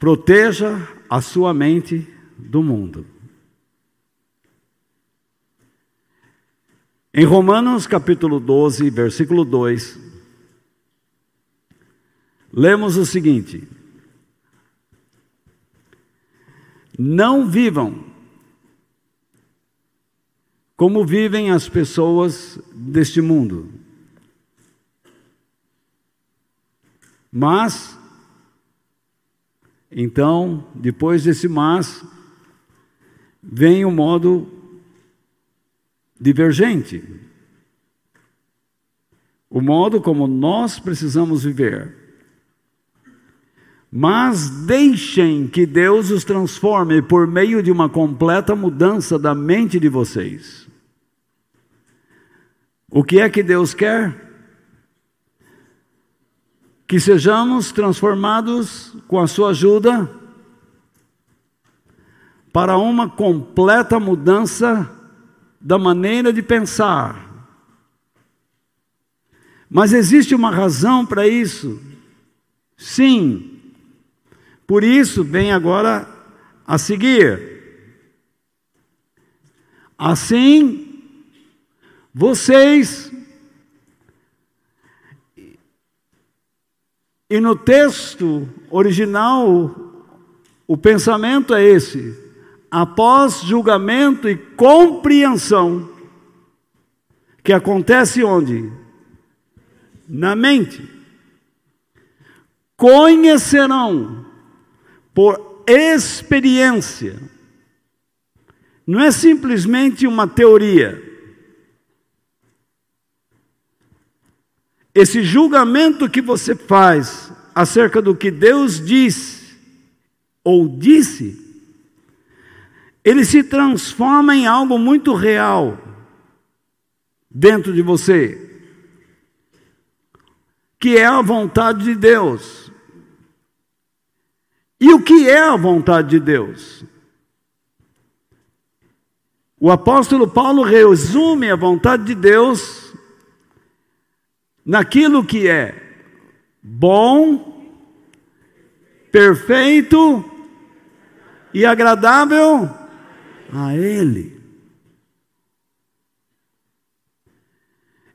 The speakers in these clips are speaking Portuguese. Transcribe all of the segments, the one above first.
Proteja a sua mente do mundo. Em Romanos capítulo 12, versículo 2, lemos o seguinte: Não vivam como vivem as pessoas deste mundo, mas, então, depois desse mas, vem o modo divergente. O modo como nós precisamos viver. Mas deixem que Deus os transforme por meio de uma completa mudança da mente de vocês. O que é que Deus quer? Que sejamos transformados com a sua ajuda para uma completa mudança da maneira de pensar. Mas existe uma razão para isso? Sim. Por isso, vem agora a seguir. Assim, vocês. E no texto original, o pensamento é esse: após julgamento e compreensão, que acontece onde? Na mente. Conhecerão por experiência. Não é simplesmente uma teoria. Esse julgamento que você faz acerca do que Deus diz ou disse, ele se transforma em algo muito real dentro de você, que é a vontade de Deus. E o que é a vontade de Deus? O apóstolo Paulo resume a vontade de Deus naquilo que é bom, perfeito e agradável a Ele.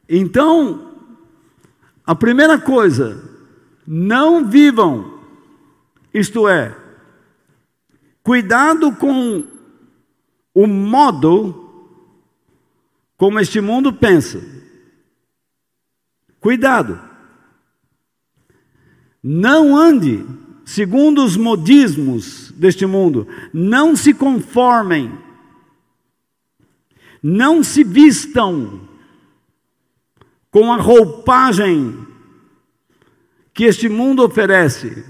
Então, a primeira coisa, não vivam, isto é, cuidado com o modo como este mundo pensa. Cuidado. Não ande segundo os modismos deste mundo. Não se conformem não se vistam com a roupagem que este mundo oferece.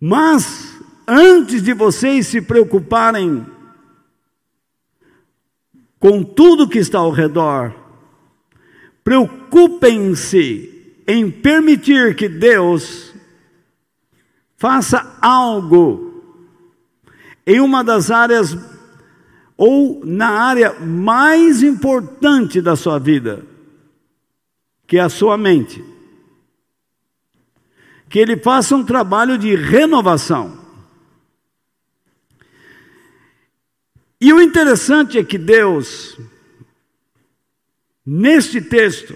Mas, antes de vocês se preocuparem com tudo que está ao redor, preocupem-se em permitir que Deus faça algo em uma das áreas ou na área mais importante da sua vida, que é a sua mente. Que ele faça um trabalho de renovação. E o interessante é que Deus, neste texto,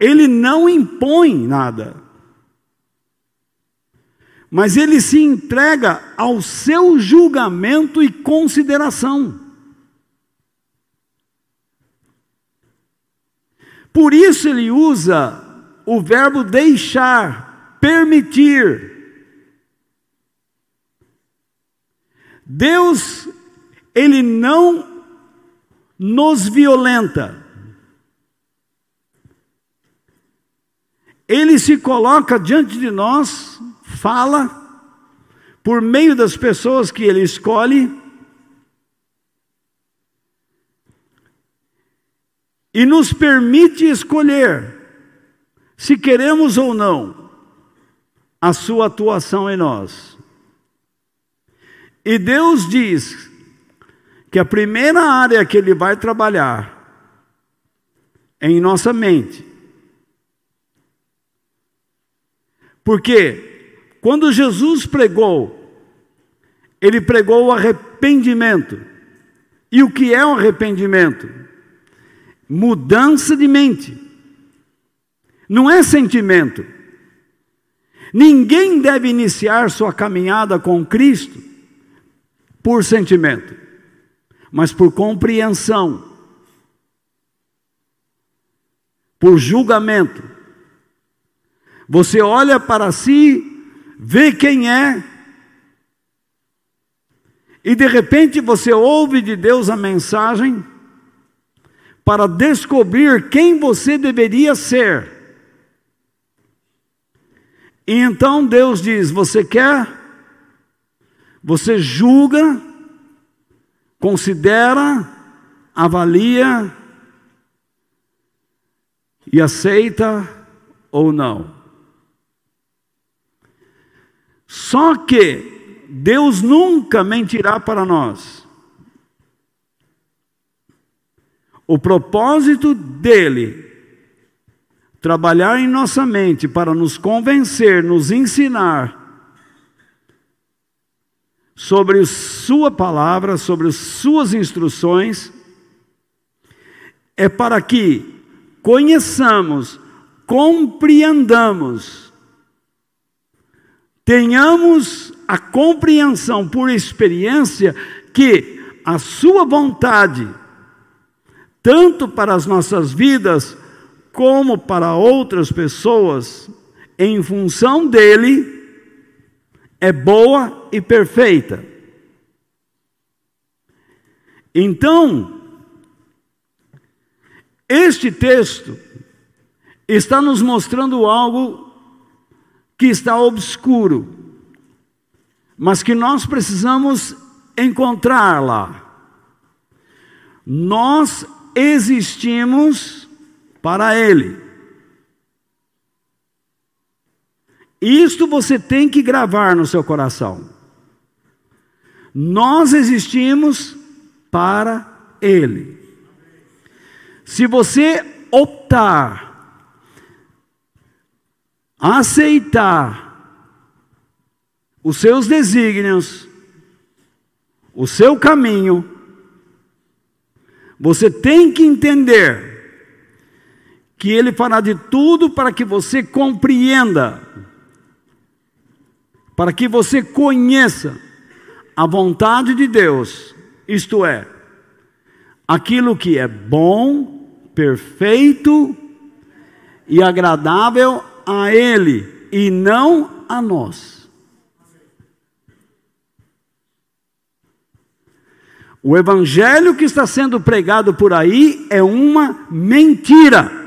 ele não impõe nada mas ele se entrega ao seu julgamento e consideração. Por isso ele usa o verbo deixar, permitir. Deus, ele não nos violenta. Ele se coloca diante de nós fala por meio das pessoas que ele escolhe e nos permite escolher se queremos ou não a sua atuação em nós. E Deus diz que a primeira área que ele vai trabalhar é em nossa mente. Porque quando Jesus pregou, ele pregou o arrependimento. E o que é o arrependimento? Mudança de mente. Não é sentimento. Ninguém deve iniciar sua caminhada com Cristo por sentimento, mas por compreensão, por julgamento. Você olha para si, vê quem é, e de repente você ouve de Deus a mensagem para descobrir quem você deveria ser. E então Deus diz: Você quer? Você julga, considera, avalia e aceita ou não. Só que Deus nunca mentirá para nós. O propósito dele trabalhar em nossa mente para nos convencer, nos ensinar sobre Sua palavra, sobre Suas instruções, é para que conheçamos, compreendamos, tenhamos a compreensão por experiência que a Sua vontade, tanto para as nossas vidas, como para outras pessoas, em função dele, é boa e perfeita. Então, este texto está nos mostrando algo que está obscuro, mas que nós precisamos encontrar lá. Nós existimos para Ele. Isto você tem que gravar no seu coração. Nós existimos para Ele. Se você optar, aceitar os seus desígnios, o seu caminho, você tem que entender que Ele fará de tudo para que você compreenda, para que você conheça a vontade de Deus, isto é, aquilo que é bom, perfeito e agradável a Ele e não a nós. O evangelho que está sendo pregado por aí é uma mentira.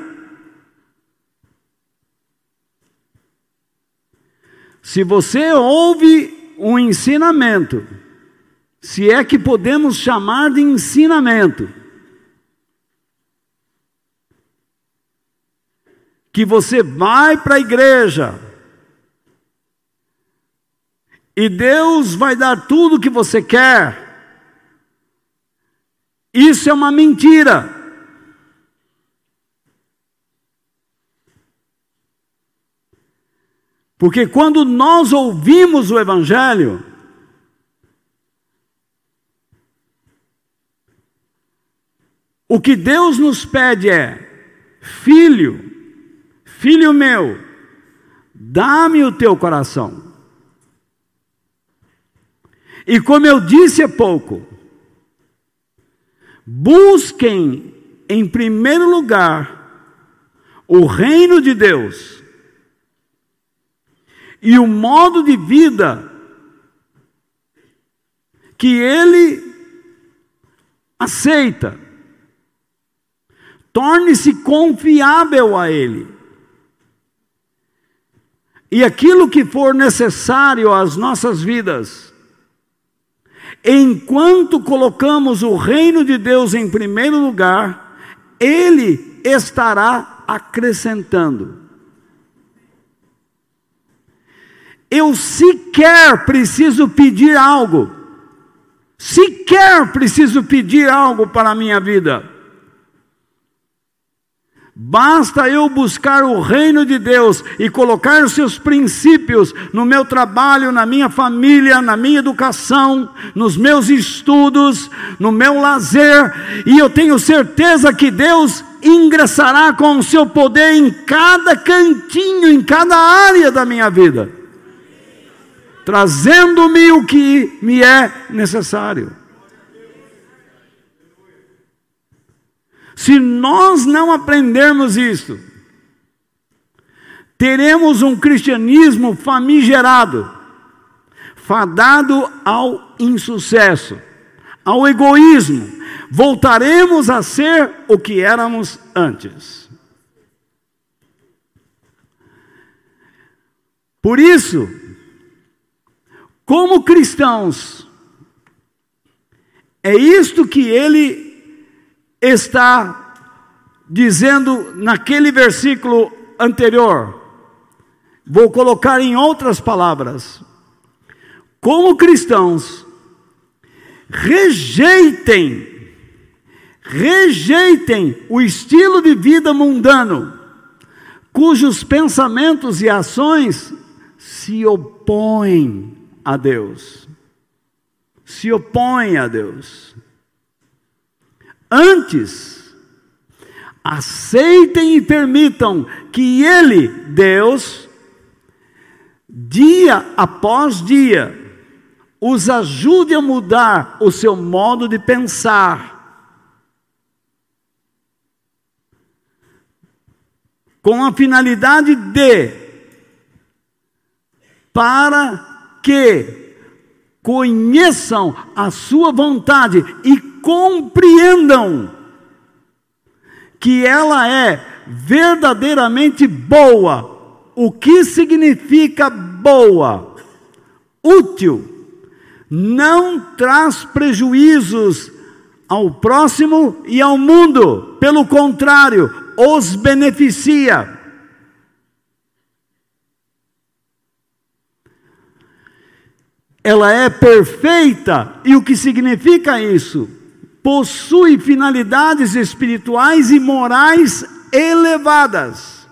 Se você ouve um ensinamento, se é que podemos chamar de ensinamento, que você vai para a igreja e Deus vai dar tudo o que você quer, isso é uma mentira. Porque quando nós ouvimos o Evangelho, o que Deus nos pede é: filho, filho meu, dá-me o teu coração. E como eu disse há pouco, busquem em primeiro lugar o reino de Deus e o modo de vida que ele aceita. Torne-se confiável a ele. E aquilo que for necessário às nossas vidas, enquanto colocamos o reino de Deus em primeiro lugar, ele estará acrescentando. Eu sequer preciso pedir algo, sequer preciso pedir algo para a minha vida. Basta eu buscar o reino de Deus e colocar os seus princípios no meu trabalho, na minha família, na minha educação, nos meus estudos, no meu lazer, e eu tenho certeza que Deus ingressará com o seu poder em cada cantinho, em cada área da minha vida, trazendo-me o que me é necessário. Se nós não aprendermos isso, teremos um cristianismo famigerado, fadado ao insucesso, ao egoísmo. Voltaremos a ser o que éramos antes. Por isso, como cristãos, é isto que ele está dizendo naquele versículo anterior. Vou colocar em outras palavras. Como cristãos, rejeitem, rejeitem o estilo de vida mundano, cujos pensamentos e ações se opõem a Deus. Se opõem a Deus. Antes, aceitem e permitam que Ele, Deus, dia após dia, os ajude a mudar o seu modo de pensar. Com a finalidade de, para que conheçam a sua vontade e compreendam que ela é verdadeiramente boa. O que significa boa? Útil. Não traz prejuízos ao próximo e ao mundo, pelo contrário, os beneficia. Ela é perfeita, e o que significa isso? possui finalidades espirituais e morais elevadas.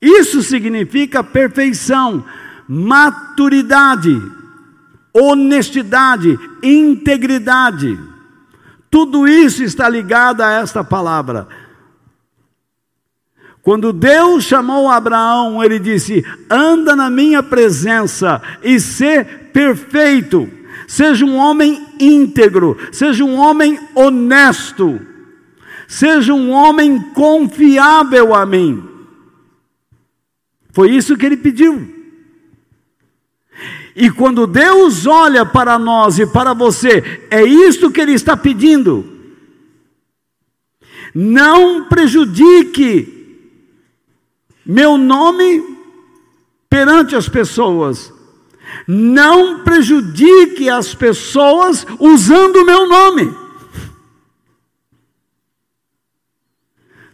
Isso significa perfeição, maturidade, honestidade, integridade. Tudo isso está ligado a esta palavra. Quando Deus chamou Abraão, ele disse: Anda na minha presença e ser perfeito seja um homem íntegro, seja um homem honesto, seja um homem confiável a mim. Foi isso que ele pediu. E quando Deus olha para nós e para você, é isto que Ele está pedindo. Não prejudique meu nome perante as pessoas, não prejudique as pessoas usando o meu nome.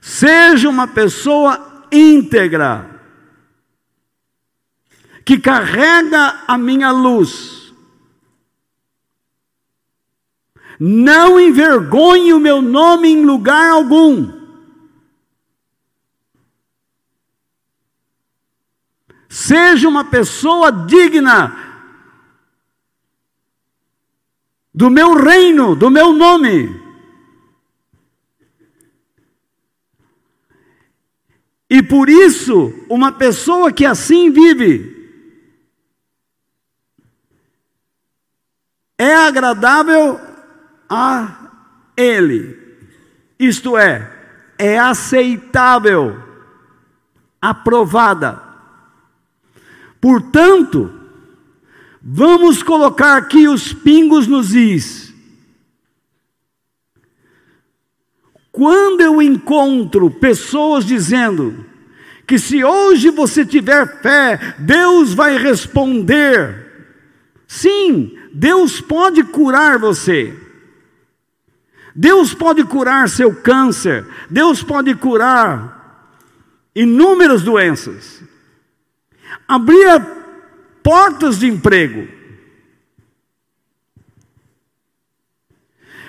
Seja uma pessoa íntegra, que carrega a minha luz. Não envergonhe o meu nome em lugar algum. Seja uma pessoa digna do meu reino, do meu nome. E por isso, uma pessoa que assim vive é agradável a Ele, isto é, é aceitável, aprovada. Portanto, vamos colocar aqui os pingos nos is. Quando eu encontro pessoas dizendo que se hoje você tiver fé, Deus vai responder. Sim, Deus pode curar você. Deus pode curar seu câncer. Deus pode curar inúmeras doenças abria portas de emprego.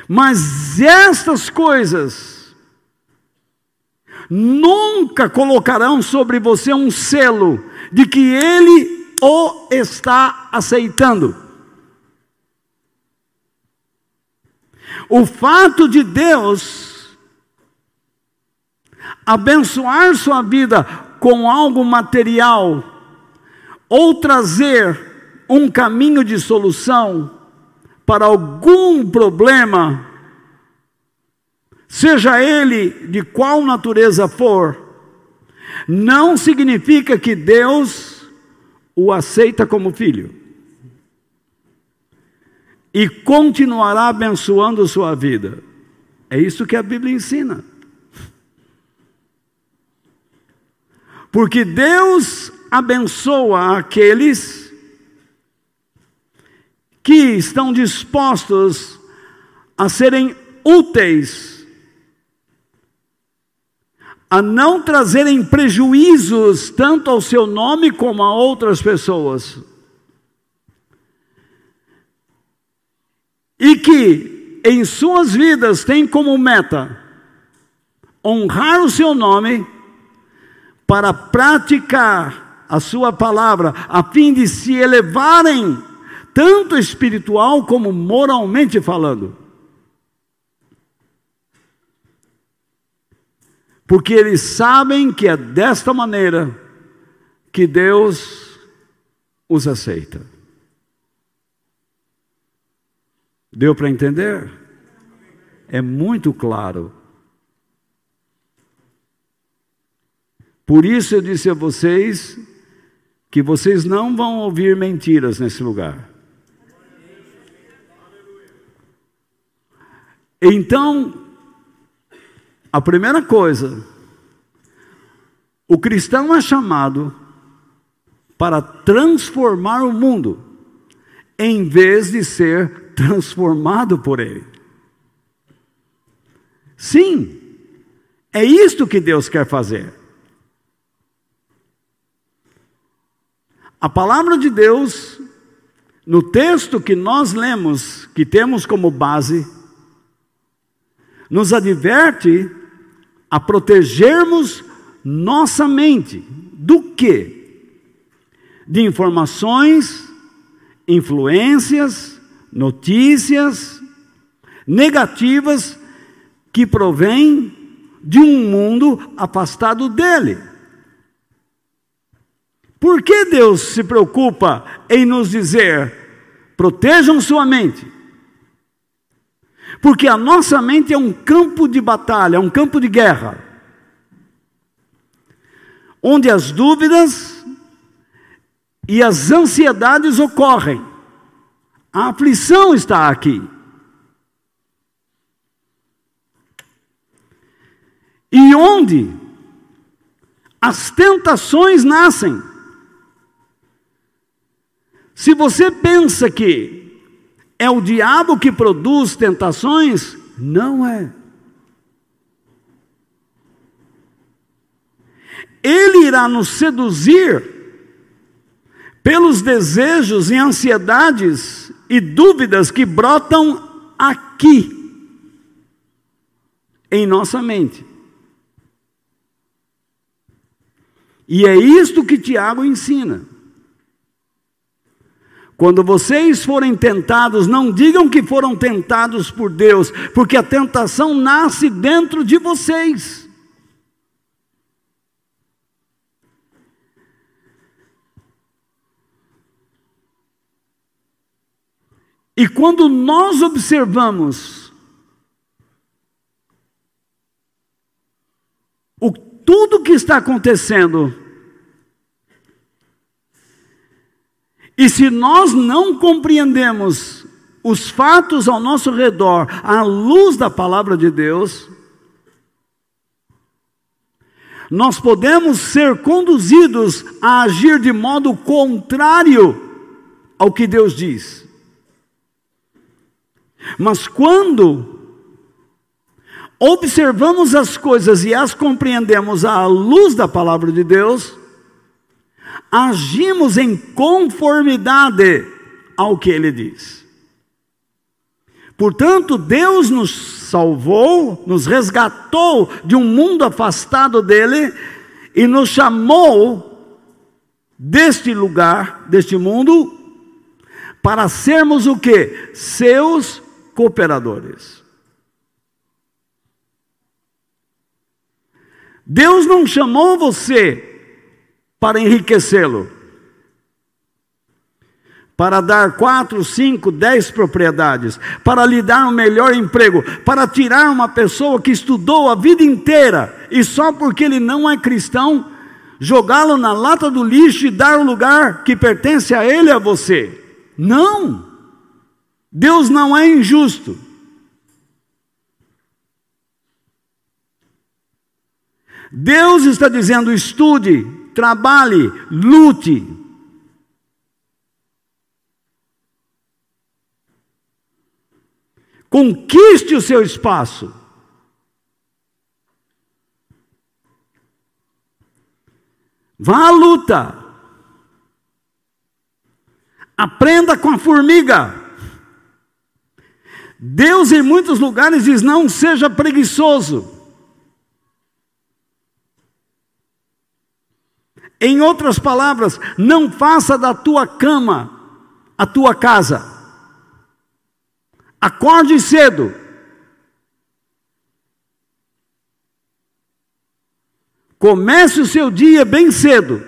Mas estas coisas nunca colocarão sobre você um selo de que ele o está aceitando. O fato de Deus abençoar sua vida com algo material ou trazer um caminho de solução para algum problema, seja ele de qual natureza for, não significa que Deus o aceita como filho e continuará abençoando sua vida. É isso que a Bíblia ensina. Porque Deus abençoa aqueles que estão dispostos a serem úteis, a não trazerem prejuízos tanto ao seu nome como a outras pessoas. E que em suas vidas têm como meta honrar o seu nome para praticar a sua palavra, a fim de se elevarem, tanto espiritual como moralmente falando. Porque eles sabem que é desta maneira que Deus os aceita. Deu para entender? É muito claro. Por isso eu disse a vocês que vocês não vão ouvir mentiras nesse lugar. Então, a primeira coisa, o cristão é chamado para transformar o mundo, em vez de ser transformado por ele. Sim, é isto que Deus quer fazer. A palavra de Deus, no texto que nós lemos, que temos como base, nos adverte a protegermos nossa mente do que? De informações, influências, notícias negativas que provêm de um mundo afastado dele. Por que Deus se preocupa em nos dizer: protejam sua mente? Porque a nossa mente é um campo de batalha, é um campo de guerra, onde as dúvidas e as ansiedades ocorrem. A aflição está aqui. E onde as tentações nascem. Se você pensa que é o diabo que produz tentações, não é. Ele irá nos seduzir pelos desejos e ansiedades e dúvidas que brotam aqui, em nossa mente. E é isto que Tiago ensina. Quando vocês forem tentados, não digam que foram tentados por Deus, porque a tentação nasce dentro de vocês. E quando nós observamos o tudo que está acontecendo E se nós não compreendemos os fatos ao nosso redor à luz da palavra de Deus, nós podemos ser conduzidos a agir de modo contrário ao que Deus diz. Mas quando observamos as coisas e as compreendemos à luz da palavra de Deus, agimos em conformidade ao que ele diz. Portanto, Deus nos salvou, nos resgatou de um mundo afastado dele e nos chamou deste lugar, deste mundo, para sermos o que? Seus cooperadores. Deus não chamou você para enriquecê-lo, para dar quatro, cinco, dez propriedades, para lhe dar um melhor emprego, para tirar uma pessoa que estudou a vida inteira e só porque ele não é cristão, jogá-lo na lata do lixo e dar o lugar que pertence a ele a você. Não! Deus não é injusto. Deus está dizendo: estude, trabalhe, lute. Conquiste o seu espaço. Vá à luta. Aprenda com a formiga. Deus em muitos lugares diz: não seja preguiçoso. Em outras palavras, não faça da tua cama a tua casa. Acorde cedo. Comece o seu dia bem cedo.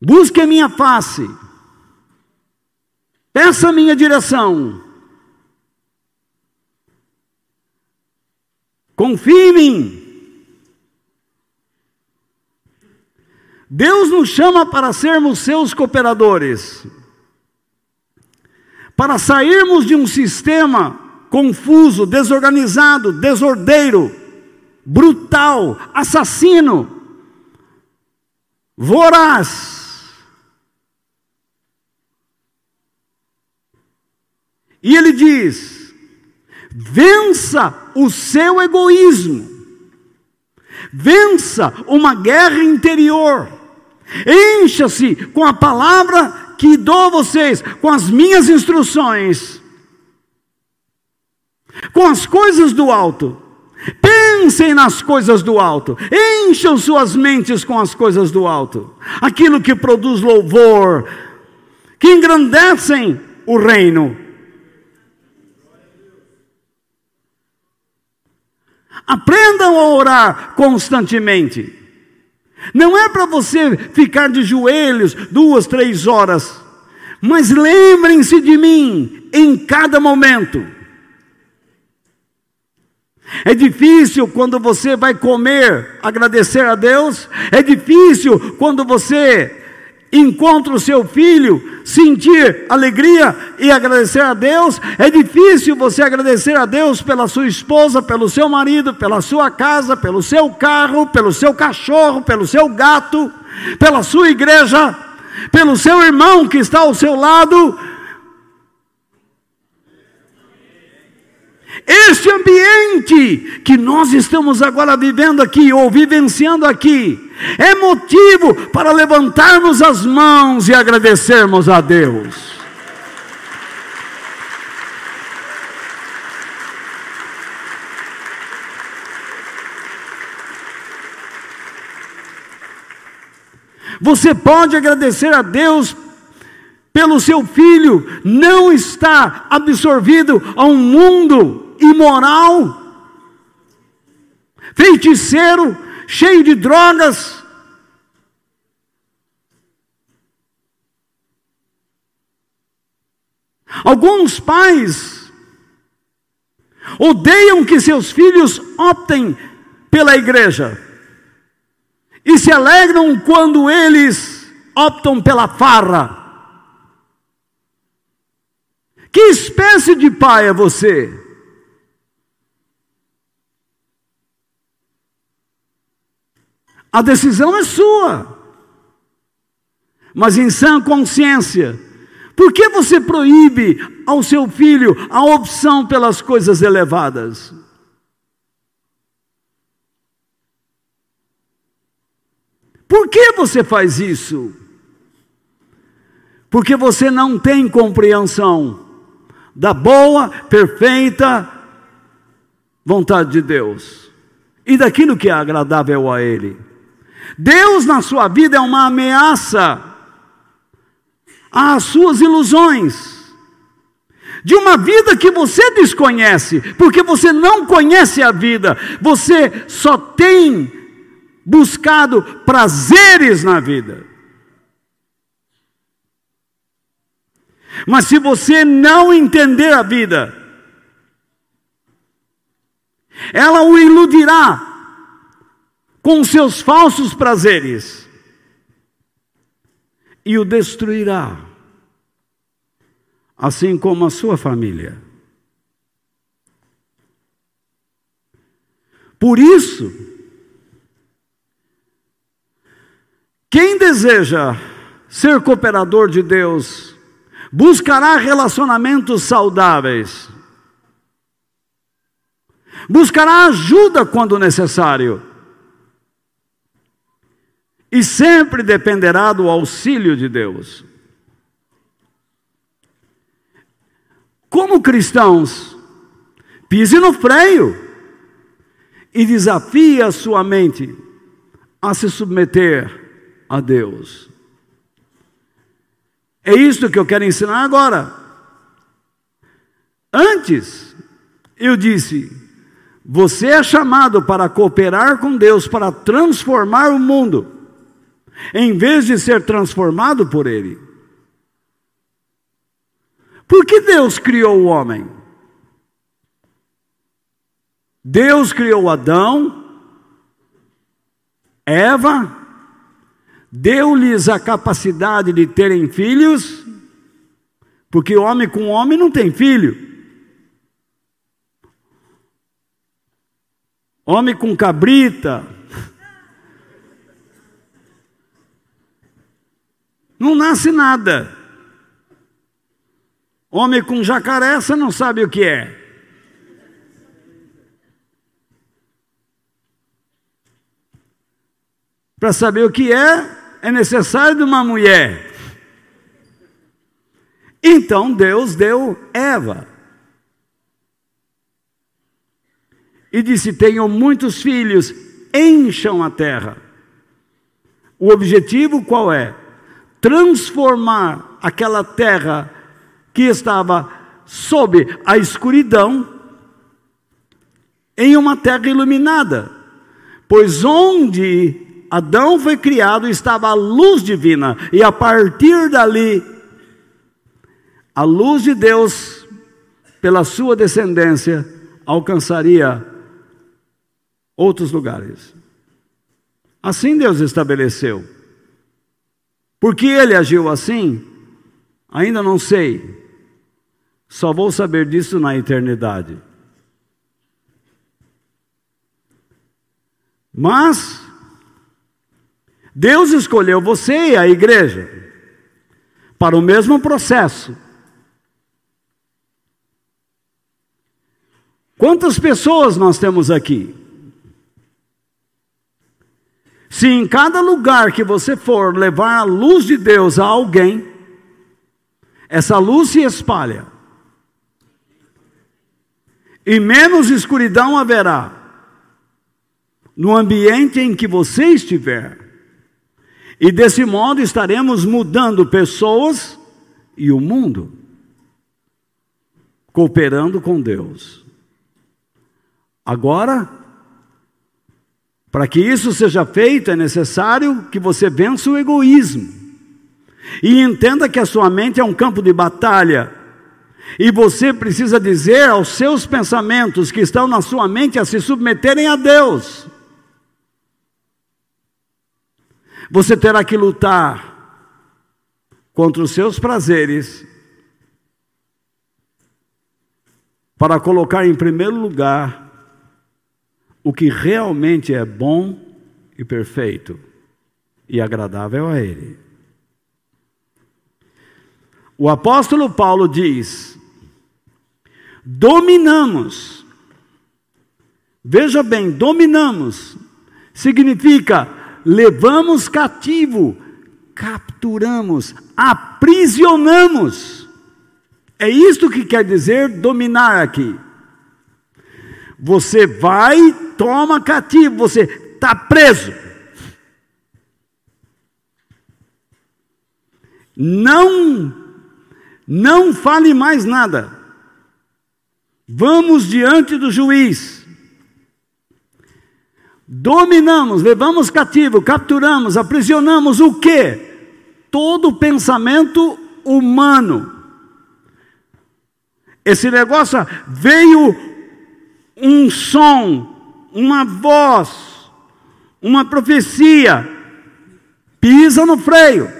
Busque a minha face. Peça a minha direção. Confie em mim. Deus nos chama para sermos seus cooperadores, para sairmos de um sistema confuso, desorganizado, desordeiro, brutal, assassino, voraz. E ele diz: vença o seu egoísmo, vença uma guerra interior, Encha-se com a palavra que dou a vocês, com as minhas instruções, com as coisas do alto. Pensem nas coisas do alto, encham suas mentes com as coisas do alto, aquilo que produz louvor, que engrandecem o reino. Aprendam a orar constantemente. Não é para você ficar de joelhos duas, três horas, mas lembrem-se de mim em cada momento. É difícil quando você vai comer agradecer a Deus, é difícil quando você encontra o seu filho, sentir alegria e agradecer a Deus. É difícil você agradecer a Deus pela sua esposa, pelo seu marido, pela sua casa, pelo seu carro, pelo seu cachorro, pelo seu gato, pela sua igreja, pelo seu irmão que está ao seu lado. Este ambiente que nós estamos agora vivendo aqui, ou vivenciando aqui, é motivo para levantarmos as mãos e agradecermos a Deus. Você pode agradecer a Deus pelo seu filho não estar absorvido a um mundo imoral, feiticeiro, cheio de drogas. Alguns pais odeiam que seus filhos optem pela igreja e se alegram quando eles optam pela farra. Que espécie de pai é você? A decisão é sua. Mas em sã consciência, por que você proíbe ao seu filho a opção pelas coisas elevadas? Por que você faz isso? porque você não tem compreensão da boa, perfeita vontade de Deus e daquilo que é agradável a Ele. Deus na sua vida é uma ameaça às suas ilusões, de uma vida que você desconhece, porque você não conhece a vida, você só tem buscado prazeres na vida. Mas se você não entender a vida, ela o iludirá com seus falsos prazeres e o destruirá, assim como a sua família. Por isso, quem deseja ser cooperador de Deus, buscará relacionamentos saudáveis, buscará ajuda quando necessário e sempre dependerá do auxílio de Deus. Como cristãos, pise no freio e desafie a sua mente a se submeter a Deus. É isso que eu quero ensinar agora. Antes, eu disse: você é chamado para cooperar com Deus para transformar o mundo em vez de ser transformado por Ele. Por que Deus criou o homem? Deus criou Adão, Eva, deu-lhes a capacidade de terem filhos, porque homem com homem não tem filho. Homem com cabrita, Não nasce nada. Homem com jacaré, você não sabe o que é. Para saber o que é, é necessário de uma mulher. Então Deus deu Eva. E disse: Tenham muitos filhos, encham a terra. O objetivo qual é? Transformar aquela terra que estava sob a escuridão em uma terra iluminada. Pois onde Adão foi criado estava a luz divina, e a partir dali, a luz de Deus, pela sua descendência, alcançaria outros lugares. Assim Deus estabeleceu. Por que ele agiu assim? Ainda não sei. Só vou saber disso na eternidade. Mas Deus escolheu você e a igreja para o mesmo processo. Quantas pessoas nós temos aqui? Se em cada lugar que você for levar a luz de Deus a alguém, essa luz se espalha. E menos escuridão haverá no ambiente em que você estiver. E desse modo estaremos mudando pessoas e o mundo, cooperando com Deus. Agora, para que isso seja feito, é necessário que você vença o egoísmo. E entenda que a sua mente é um campo de batalha. E você precisa dizer aos seus pensamentos que estão na sua mente a se submeterem a Deus. Você terá que lutar contra os seus prazeres para colocar em primeiro lugar o que realmente é bom e perfeito e agradável a Ele. O apóstolo Paulo diz: dominamos. Veja bem, dominamos significa levamos cativo, capturamos capturamos, aprisionamos. É isto que quer dizer dominar aqui. Você vai, toma cativo, você está preso. Não, não fale mais nada. Vamos diante do juiz. Dominamos, levamos cativo, capturamos, aprisionamos o quê? Todo pensamento humano. Esse negócio veio um som, uma voz, uma profecia, pisa no freio.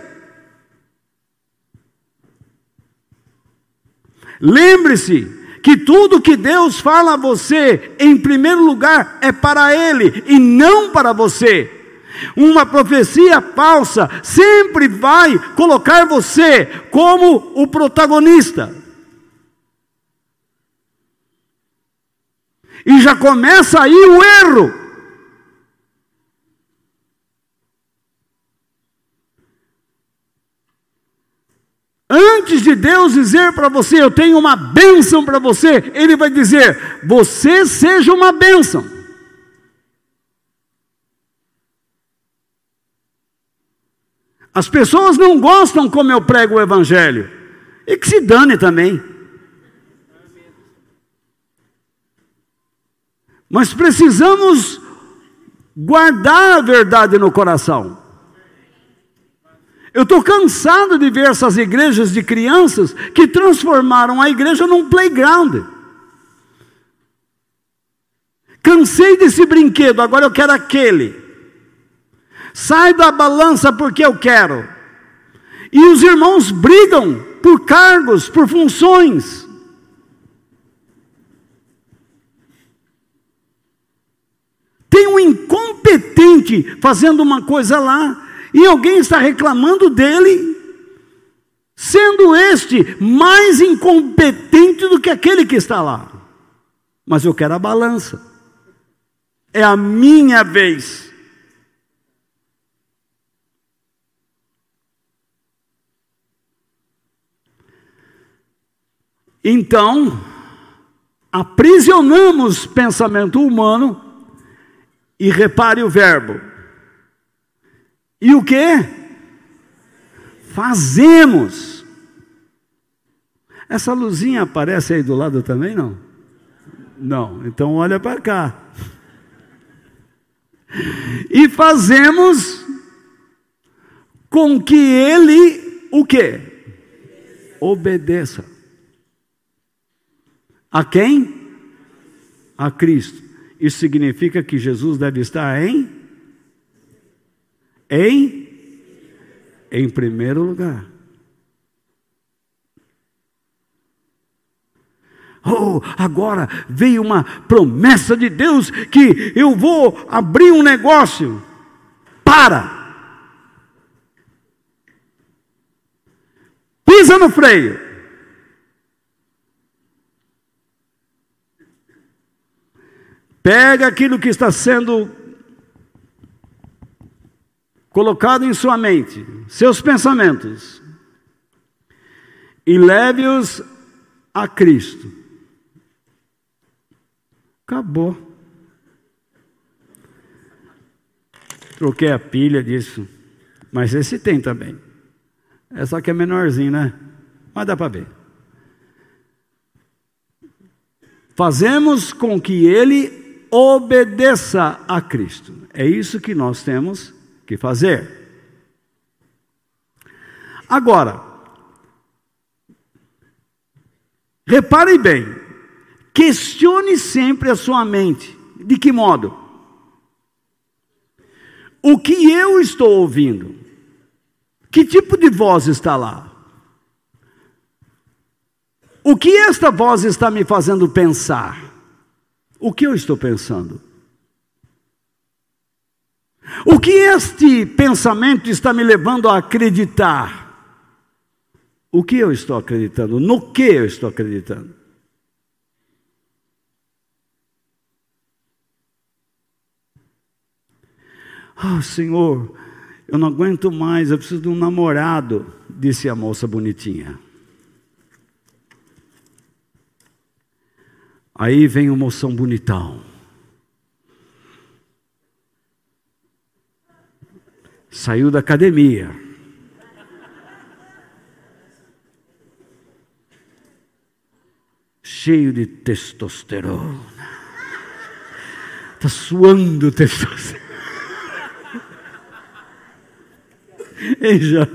Lembre-se, que tudo que Deus fala a você, em primeiro lugar, é para Ele e não para você. Uma profecia falsa sempre vai colocar você como o protagonista. E já começa aí o erro. Antes de Deus dizer para você, eu tenho uma bênção para você, Ele vai dizer, você seja uma bênção. As pessoas não gostam como eu prego o Evangelho, e que se dane também. Mas precisamos guardar a verdade no coração. Eu estou cansado de ver essas igrejas de crianças que transformaram a igreja num playground. Cansei desse brinquedo, agora eu quero aquele. Sai da balança porque eu quero. E os irmãos brigam por cargos, por funções. Tem um incompetente fazendo uma coisa lá, e alguém está reclamando dele, sendo este mais incompetente do que aquele que está lá. Mas eu quero a balança, é a minha vez. Então, aprisionamos pensamento humano e repare o verbo e o que? Fazemos. Essa luzinha aparece aí do lado também, não? Não, então olha para cá. E fazemos com que ele o que? Obedeça. A quem? A Cristo. Isso significa que Jesus deve estar em em em primeiro lugar. Oh, agora veio uma promessa de Deus que eu vou abrir um negócio. Para! Pisa no freio. Pega aquilo que está sendo colocado em sua mente, seus pensamentos, e leve-os a Cristo. Acabou. Troquei a pilha disso. Mas esse tem também. É só que é menorzinho, né? Mas dá para ver. Fazemos com que ele obedeça a Cristo. É isso que nós temos que fazer. Agora, repare bem, questione sempre a sua mente. De que modo? O que eu estou ouvindo? Que tipo de voz está lá? O que esta voz está me fazendo pensar? O que eu estou pensando? O que este pensamento está me levando a acreditar? O que eu estou acreditando? No que eu estou acreditando? Oh, Senhor, Eu não aguento mais, eu preciso de um namorado, disse a moça bonitinha. Aí vem o moção bonitão. Saiu da academia. Cheio de testosterona. Está suando testosterona. já.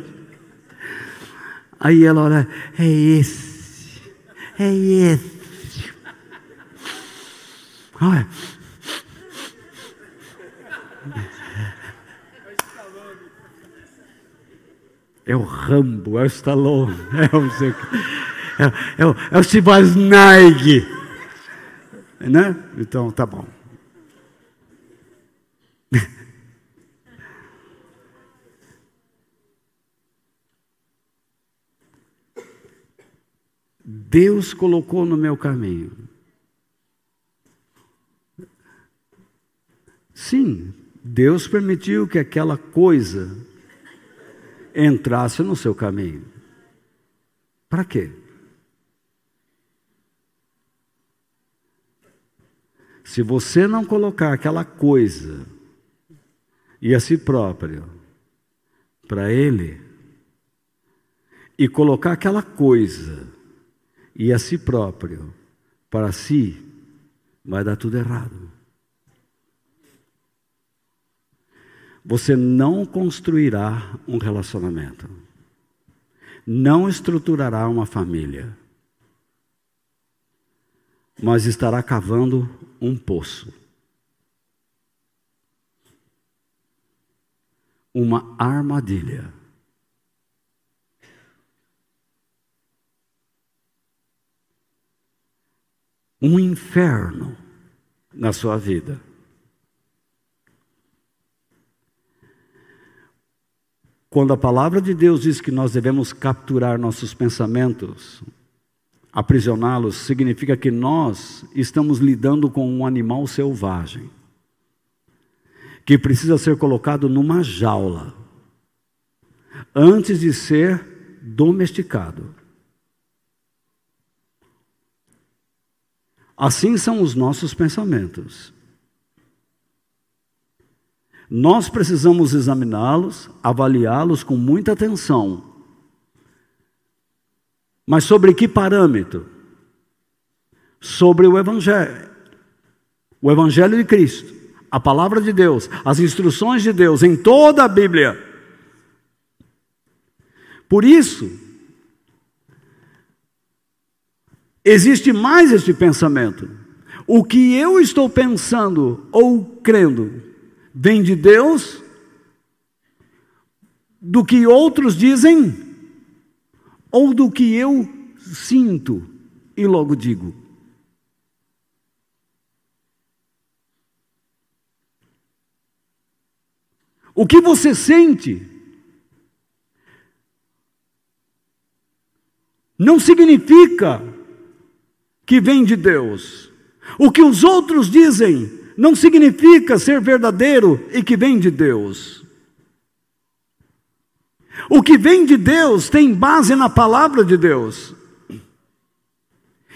Aí ela olha, é esse, é esse. Olha. É o Rambo, é o Stallone, é o, é, é o, é o Schwarzenegger. Né? Então, tá bom. Deus colocou no meu caminho. Sim, Deus permitiu que aquela coisa entrasse no seu caminho. Para quê? Se você não colocar aquela coisa e a si próprio para Ele, e colocar aquela coisa e a si próprio para si, vai dar tudo errado. Você não construirá um relacionamento, não estruturará uma família, mas estará cavando um poço. Uma armadilha. Um inferno na sua vida. Quando a palavra de Deus diz que nós devemos capturar nossos pensamentos, aprisioná-los, significa que nós estamos lidando com um animal selvagem, que precisa ser colocado numa jaula, antes de ser domesticado. Assim são os nossos pensamentos. Nós precisamos examiná-los, avaliá-los com muita atenção. Mas sobre que parâmetro? Sobre o Evangelho. O Evangelho de Cristo, a palavra de Deus, as instruções de Deus em toda a Bíblia. Por isso, existe mais este pensamento. O que eu estou pensando ou crendo vem de Deus do que outros dizem ou do que eu sinto e logo digo. O que você sente não significa que vem de Deus. O que os outros dizem não significa ser verdadeiro e que vem de Deus. O que vem de Deus tem base na palavra de Deus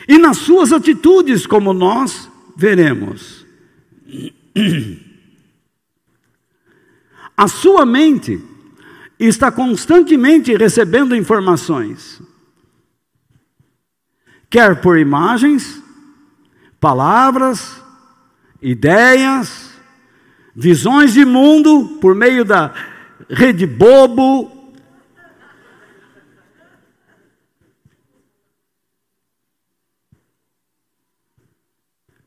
e nas suas atitudes, como nós veremos. A sua mente está constantemente recebendo informações, quer por imagens, palavras, ideias, visões de mundo por meio da rede bobo.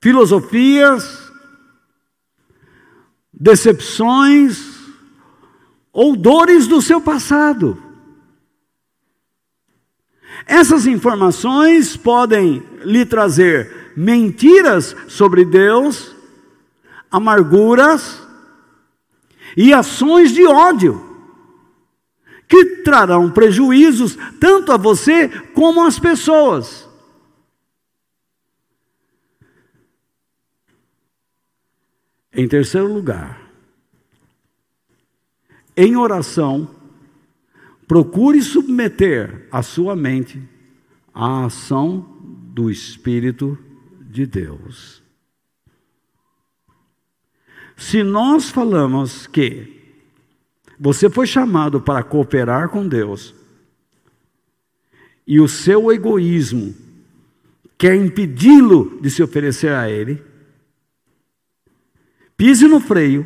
Filosofias, decepções ou dores do seu passado. Essas informações podem lhe trazer mentiras sobre Deus amarguras e ações de ódio, que trarão prejuízos tanto a você como às pessoas. Em terceiro lugar, em oração, procure submeter a sua mente à ação do Espírito de Deus. Se nós falamos que você foi chamado para cooperar com Deus e o seu egoísmo quer impedi-lo de se oferecer a Ele, pise no freio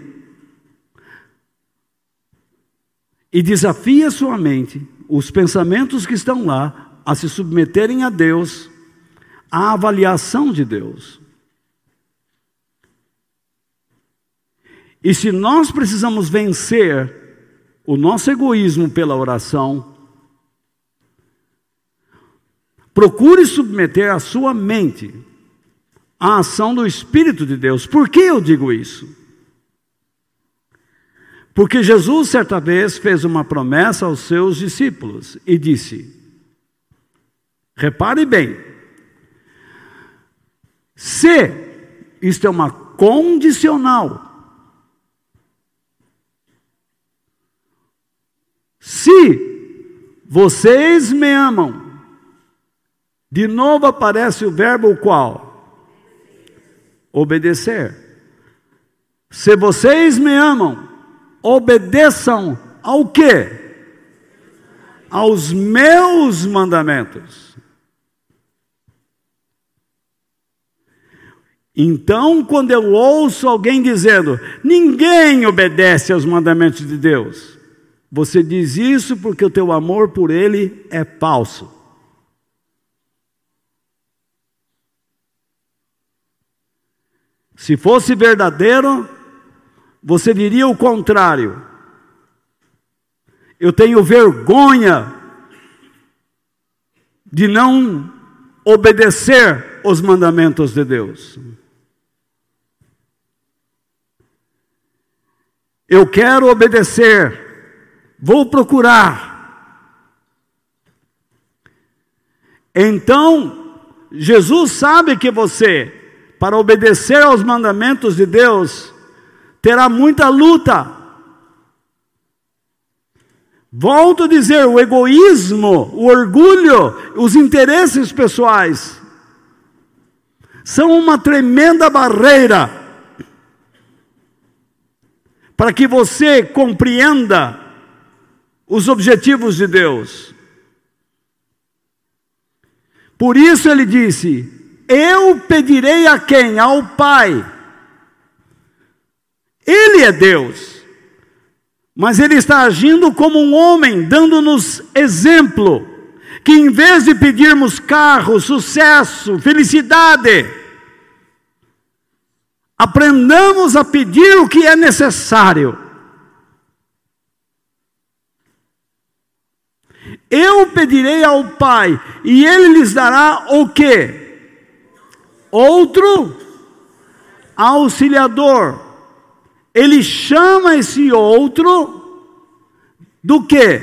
e desafie a sua mente, os pensamentos que estão lá, a se submeterem a Deus a avaliação de Deus. E se nós precisamos vencer o nosso egoísmo pela oração, procure submeter a sua mente à ação do Espírito de Deus. Por que eu digo isso? Porque Jesus, certa vez, fez uma promessa aos seus discípulos e disse: repare bem, se isto é uma condicional, se vocês me amam, de novo aparece o verbo qual? Obedecer. Se vocês me amam, obedeçam ao quê? Aos meus mandamentos. Então, quando eu ouço alguém dizendo, ninguém obedece aos mandamentos de Deus, você diz isso porque o teu amor por ele é falso. Se fosse verdadeiro, você diria o contrário. Eu tenho vergonha de não obedecer os mandamentos de Deus. Eu quero obedecer, vou procurar. Então, Jesus sabe que você, para obedecer aos mandamentos de Deus, terá muita luta. Volto a dizer: o egoísmo, o orgulho, os interesses pessoais são uma tremenda barreira para que você compreenda os objetivos de Deus. Por isso ele disse: Eu pedirei a quem? Ao Pai. Ele é Deus, mas ele está agindo como um homem, dando-nos exemplo, que em vez de pedirmos carro, sucesso, felicidade, Aprendamos a pedir o que é necessário. Eu pedirei ao Pai, e Ele lhes dará o que? Outro auxiliador. Ele chama esse outro do que?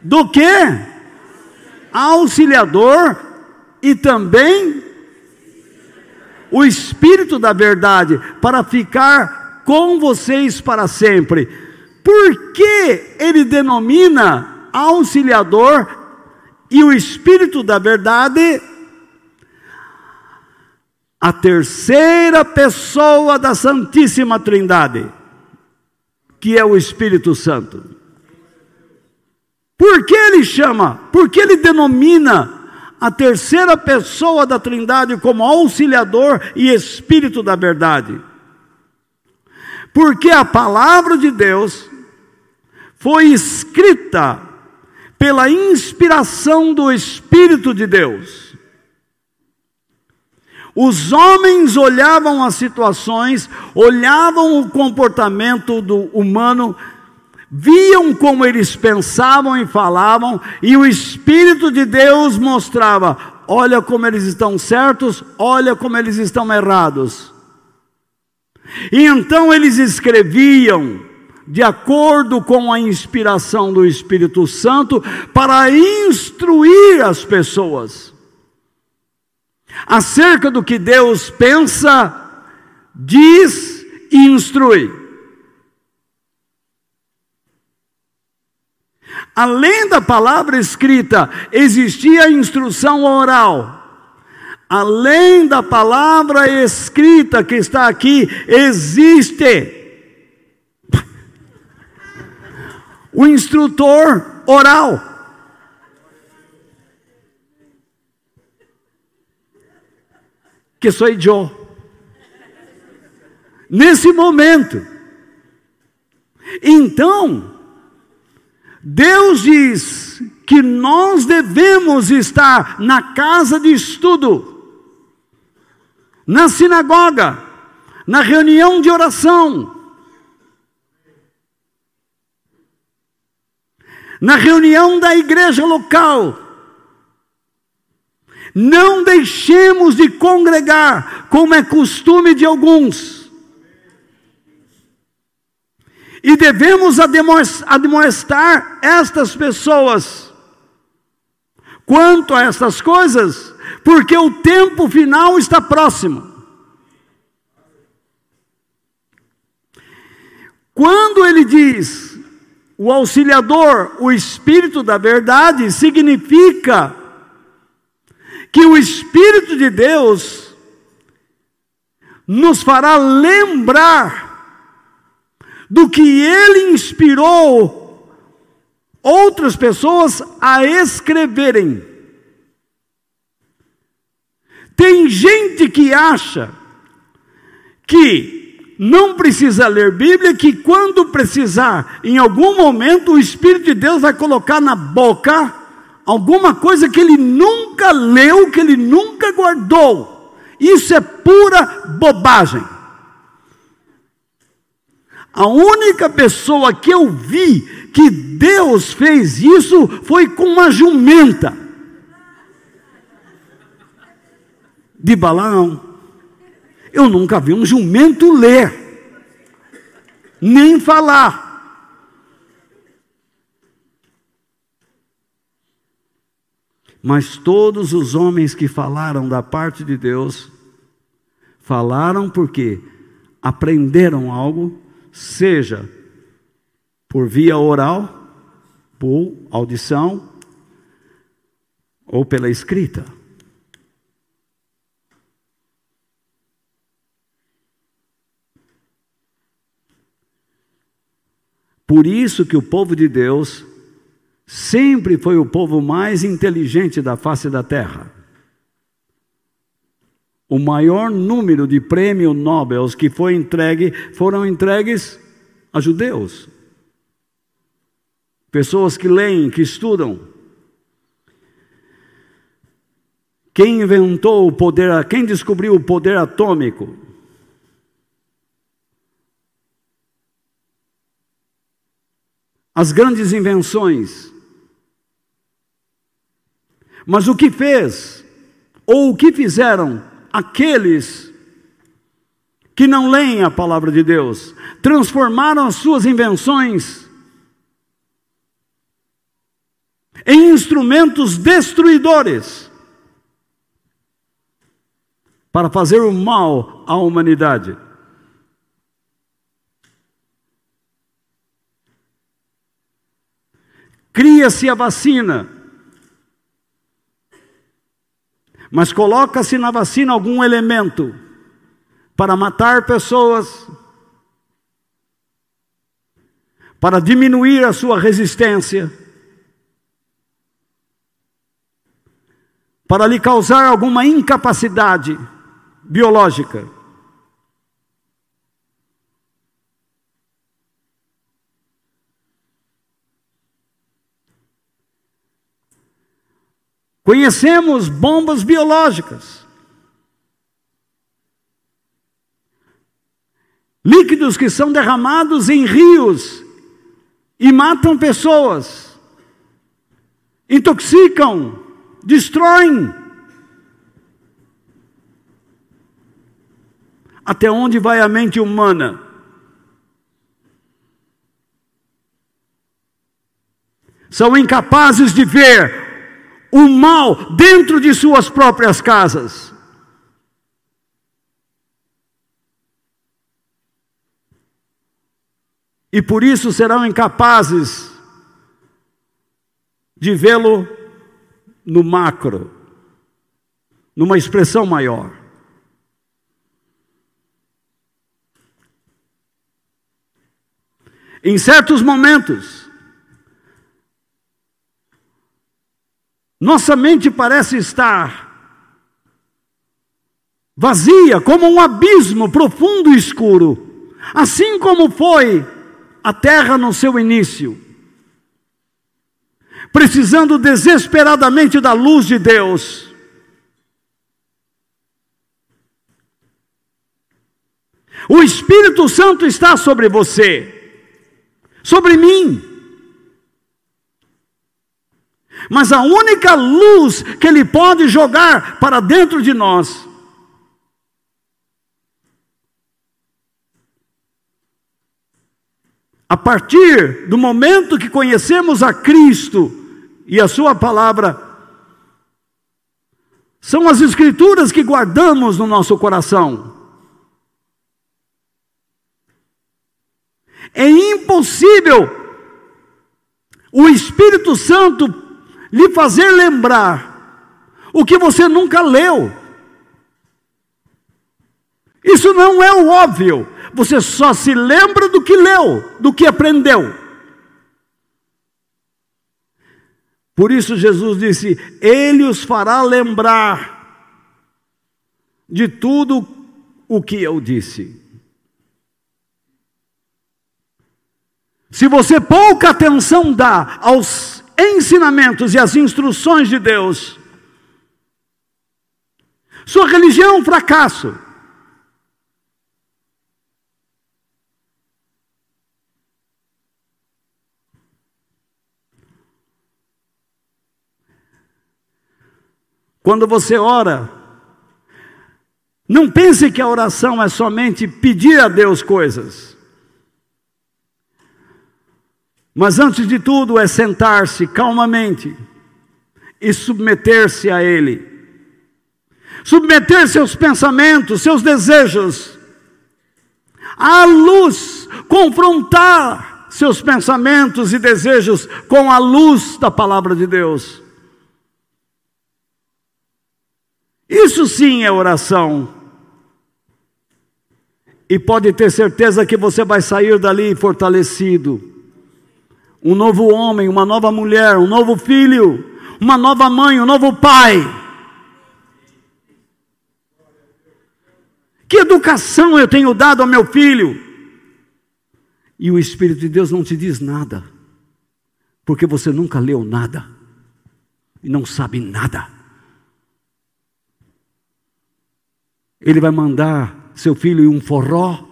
Do que? Auxiliador e também o Espírito da verdade, para ficar com vocês para sempre. Por que ele denomina auxiliador e o Espírito da verdade a terceira pessoa da Santíssima Trindade, que é o Espírito Santo? Por que ele chama? Por que ele denomina a terceira pessoa da Trindade como auxiliador e espírito da verdade. Porque a palavra de Deus foi escrita pela inspiração do Espírito de Deus. Os homens olhavam as situações, olhavam o comportamento do humano, viam como eles pensavam e falavam, e o Espírito de Deus mostrava: olha como eles estão certos, olha como eles estão errados. E então eles escreviam, de acordo com a inspiração do Espírito Santo, para instruir as pessoas acerca do que Deus pensa, diz e instrui. Além da palavra escrita, existia a instrução oral. Além da palavra escrita que está aqui, existe o instrutor oral. Que sou eu. Nesse momento. Então, Deus diz que nós devemos estar na casa de estudo, na sinagoga, na reunião de oração, na reunião da igreja local. Não deixemos de congregar, como é costume de alguns. E devemos admoestar estas pessoas quanto a estas coisas, porque o tempo final está próximo. Quando ele diz o auxiliador, o Espírito da Verdade, significa que o Espírito de Deus nos fará lembrar do que ele inspirou outras pessoas a escreverem. Tem gente que acha que não precisa ler Bíblia, que quando precisar, em algum momento, o Espírito de Deus vai colocar na boca alguma coisa que ele nunca leu, que ele nunca guardou. Isso é pura bobagem. A única pessoa que eu vi que Deus fez isso foi com uma jumenta de Balaão. Eu nunca vi um jumento ler, nem falar. Mas todos os homens que falaram da parte de Deus, falaram porque aprenderam algo, seja por via oral, por audição, ou pela escrita. Por isso que o povo de Deus sempre foi o povo mais inteligente da face da terra. O maior número de prêmios Nobel que foi entregue foram entregues a judeus. Pessoas que leem, que estudam. Quem inventou o poder, quem descobriu o poder atômico? As grandes invenções. Mas o que fez, ou o que fizeram aqueles que não leem a palavra de Deus, transformaram as suas invenções em instrumentos destruidores para fazer o mal à humanidade. Cria-se a vacina, mas coloca-se na vacina algum elemento para matar pessoas, para diminuir a sua resistência, para lhe causar alguma incapacidade biológica. Conhecemos bombas biológicas. Líquidos que são derramados em rios e matam pessoas, intoxicam, destroem. Até onde vai a mente humana? São incapazes de ver o mal dentro de suas próprias casas. E por isso serão incapazes de vê-lo no macro, numa expressão maior. Em certos momentos, nossa mente parece estar vazia, como um abismo profundo e escuro, assim como foi a terra no seu início, precisando desesperadamente da luz de Deus. O Espírito Santo está sobre você sobre mim. Mas a única luz que Ele pode jogar para dentro de nós a partir do momento que conhecemos a Cristo e a Sua palavra, são as Escrituras que guardamos no nosso coração. É impossível o Espírito Santo lhe fazer lembrar o que você nunca leu. Isso não é o óbvio. Você só se lembra do que leu, do que aprendeu. Por isso Jesus disse: Ele os fará lembrar de tudo o que eu disse. Se você pouca atenção dá aos ensinamentos e às instruções de Deus, sua religião é um fracasso. Quando você ora, não pense que a oração é somente pedir a Deus coisas. Mas antes de tudo é sentar-se calmamente e submeter-se a Ele. Submeter seus pensamentos, seus desejos à luz, confrontar seus pensamentos e desejos com a luz da palavra de Deus. Isso sim é oração. E pode ter certeza que você vai sair dali fortalecido um novo homem, uma nova mulher, um novo filho, uma nova mãe, um novo pai. Que educação eu tenho dado ao meu filho? E o Espírito de Deus não te diz nada, porque você nunca leu nada e não sabe nada. Ele vai mandar seu filho em um forró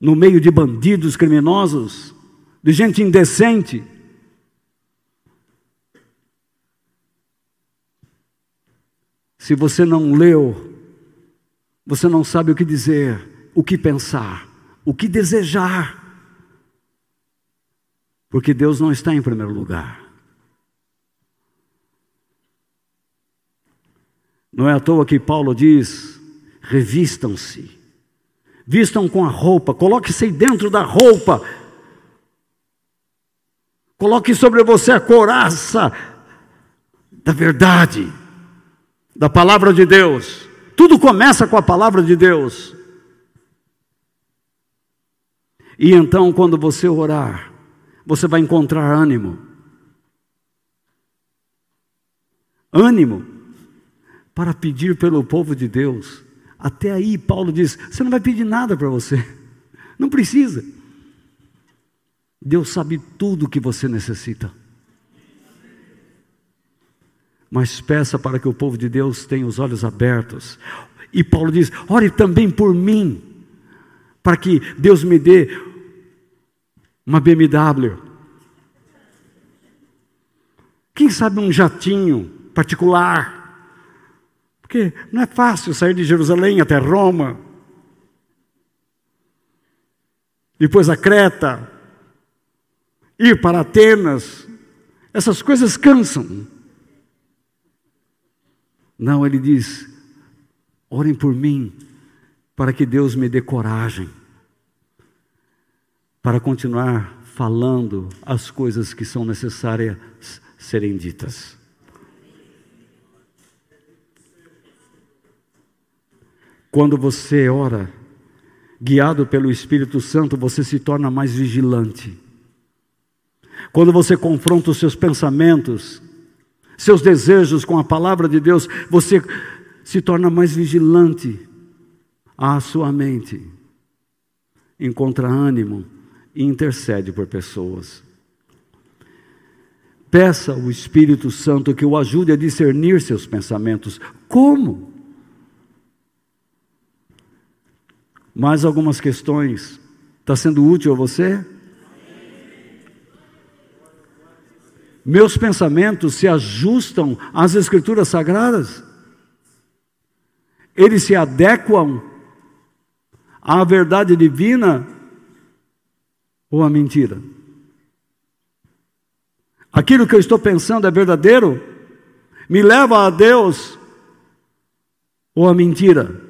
no meio de bandidos criminosos, de gente indecente. Se você não leu, você não sabe o que dizer, o que pensar, o que desejar. Porque Deus não está em primeiro lugar. Não é à toa que Paulo diz: revistam-se vistam com a roupa, coloque-se dentro da roupa, coloque sobre você a coraça da verdade, da palavra de Deus. Tudo começa com a palavra de Deus. E então, quando você orar, você vai encontrar ânimo. Ânimo para pedir pelo povo de Deus. Até aí, Paulo diz: você não vai pedir nada para você, não precisa. Deus sabe tudo o que você necessita. Mas peça para que o povo de Deus tenha os olhos abertos. E Paulo diz: ore também por mim, para que Deus me dê uma BMW. Quem sabe um jatinho particular porque não é fácil sair de Jerusalém até Roma, depois a Creta, ir para Atenas. Essas coisas cansam. Não, ele diz: orem por mim, para que Deus me dê coragem, para continuar falando as coisas que são necessárias serem ditas. Quando você ora, guiado pelo Espírito Santo, você se torna mais vigilante. Quando você confronta os seus pensamentos, seus desejos com a palavra de Deus, você se torna mais vigilante à sua mente, encontra ânimo e intercede por pessoas. Peça ao Espírito Santo que o ajude a discernir seus pensamentos. Como? Mais algumas questões. Está sendo útil a você? Meus pensamentos se ajustam às Escrituras Sagradas? Eles se adequam à verdade divina ou à mentira? Aquilo que eu estou pensando é verdadeiro? Me leva a Deus ou a mentira?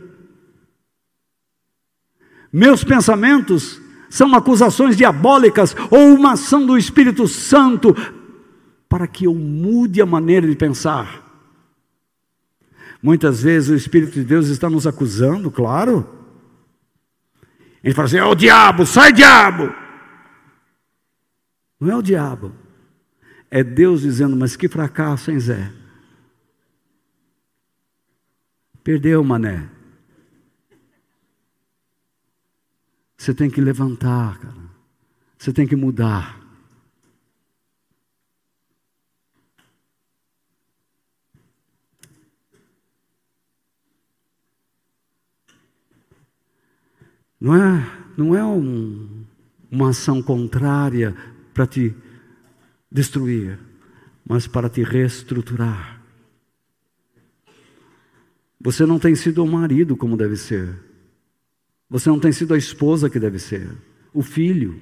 Meus pensamentos são acusações diabólicas ou uma ação do Espírito Santo para que eu mude a maneira de pensar. Muitas vezes o Espírito de Deus está nos acusando, claro. Ele fala assim: é o diabo, sai diabo. Não é o diabo, é Deus dizendo: mas que fracasso, hein, Zé? Perdeu, mané. Você tem que levantar, cara. Você tem que mudar. Não é, não é um, uma ação contrária para te destruir, mas para te reestruturar. Você não tem sido o marido como deve ser. Você não tem sido a esposa que deve ser, o filho,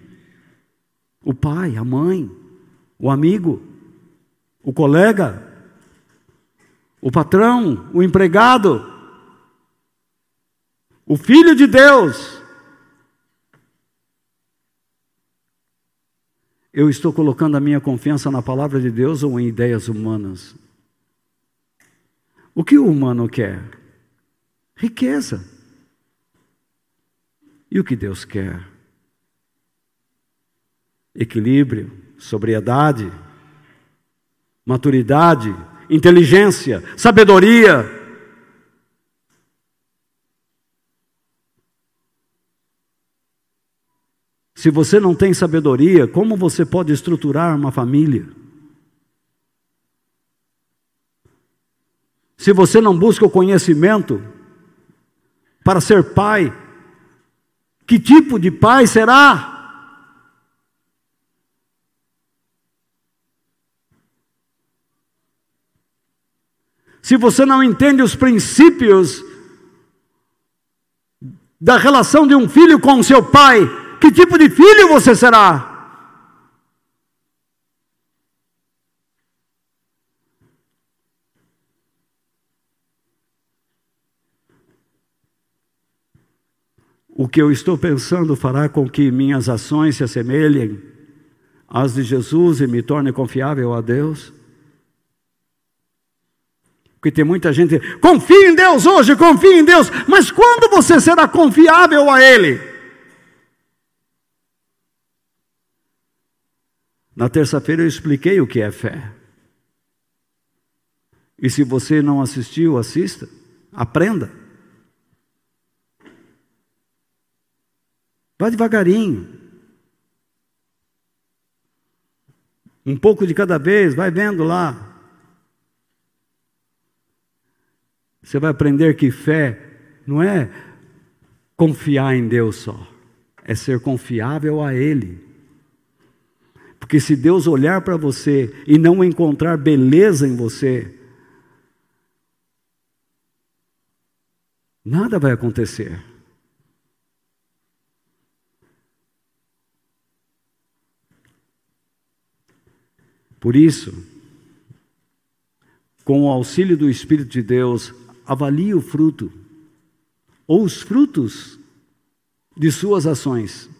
o pai, a mãe, o amigo, o colega, o patrão, o empregado, o filho de Deus. Eu estou colocando a minha confiança na palavra de Deus ou em ideias humanas? O que o humano quer? Riqueza. E o que Deus quer? Equilíbrio, sobriedade, maturidade, inteligência, sabedoria. Se você não tem sabedoria, como você pode estruturar uma família? Se você não busca o conhecimento para ser pai, que tipo de pai será? Se você não entende os princípios da relação de um filho com seu pai, que tipo de filho você será? O que eu estou pensando fará com que minhas ações se assemelhem às de Jesus e me torne confiável a Deus? Porque tem muita gente, confia em Deus hoje, confia em Deus, mas quando você será confiável a Ele? Na terça-feira eu expliquei o que é fé. E se você não assistiu, assista, aprenda. Vai devagarinho. Um pouco de cada vez, vai vendo lá. Você vai aprender que fé não é confiar em Deus só, é ser confiável a Ele. Porque se Deus olhar para você e não encontrar beleza em você, nada vai acontecer. Por isso, com o auxílio do Espírito de Deus, avalie o fruto, ou os frutos de suas ações.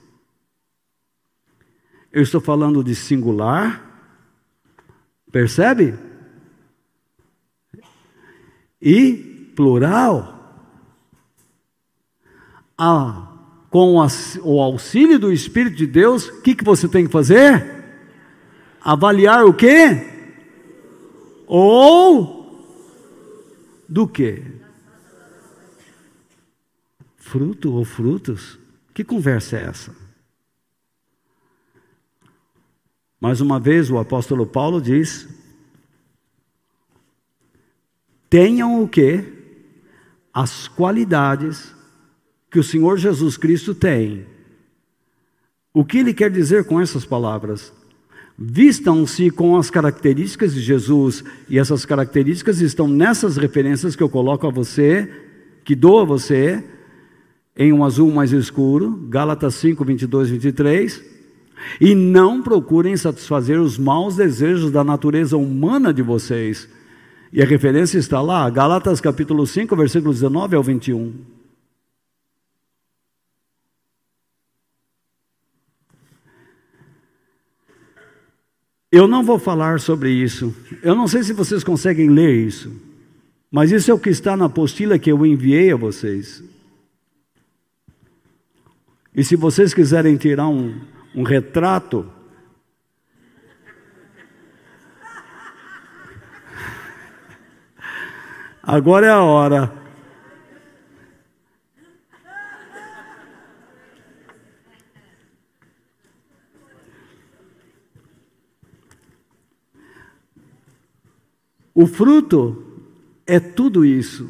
Eu estou falando de singular. Percebe? E plural. Ah, com o auxílio do Espírito de Deus, o que, que você tem que fazer? Avaliar o quê? Ou do quê? Fruto ou frutos? Que conversa é essa? Mais uma vez, o apóstolo Paulo diz: tenham o que? As qualidades que o Senhor Jesus Cristo tem. O que ele quer dizer com essas palavras? Vistam-se com as características de Jesus, e essas características estão nessas referências que eu coloco a você, que dou a você, em um azul mais escuro, Gálatas 5, 22, 23. E não procurem satisfazer os maus desejos da natureza humana de vocês. E a referência está lá, Gálatas capítulo 5, versículo 19 ao 21. Eu não vou falar sobre isso. Eu não sei se vocês conseguem ler isso. Mas isso é o que está na apostila que eu enviei a vocês. E se vocês quiserem tirar um, um retrato, agora é a hora. O fruto é tudo isso.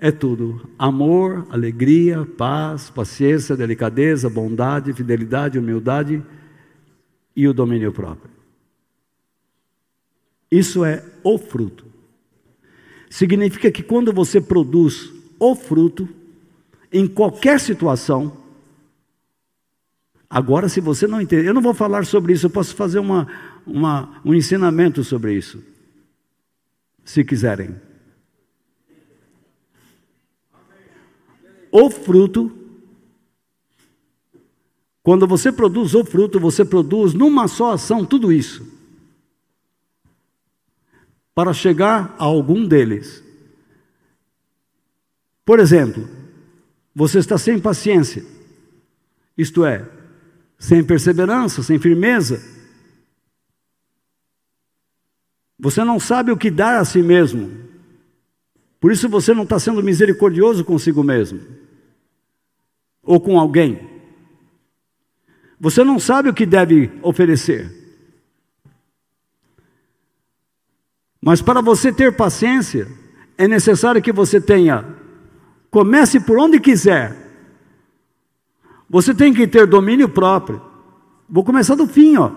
é tudo: amor, alegria, paz, paciência, delicadeza, bondade, fidelidade, humildade e o domínio próprio. Isso é o fruto. Significa que quando você produz o fruto, em qualquer situação, agora se você não entende, eu não vou falar sobre isso, eu posso fazer uma, uma, um ensinamento sobre isso, se quiserem. o fruto. Quando você produz o fruto, você produz numa só ação tudo isso. Para chegar a algum deles. Por exemplo, você está sem paciência, isto é, sem perseverança, sem firmeza. Você não sabe o que dar a si mesmo. Por isso você não está sendo misericordioso consigo mesmo ou com alguém. Você não sabe o que deve oferecer. Mas para você ter paciência, é necessário que você tenha, comece por onde quiser. Você tem que ter domínio próprio. Vou começar do fim, ó.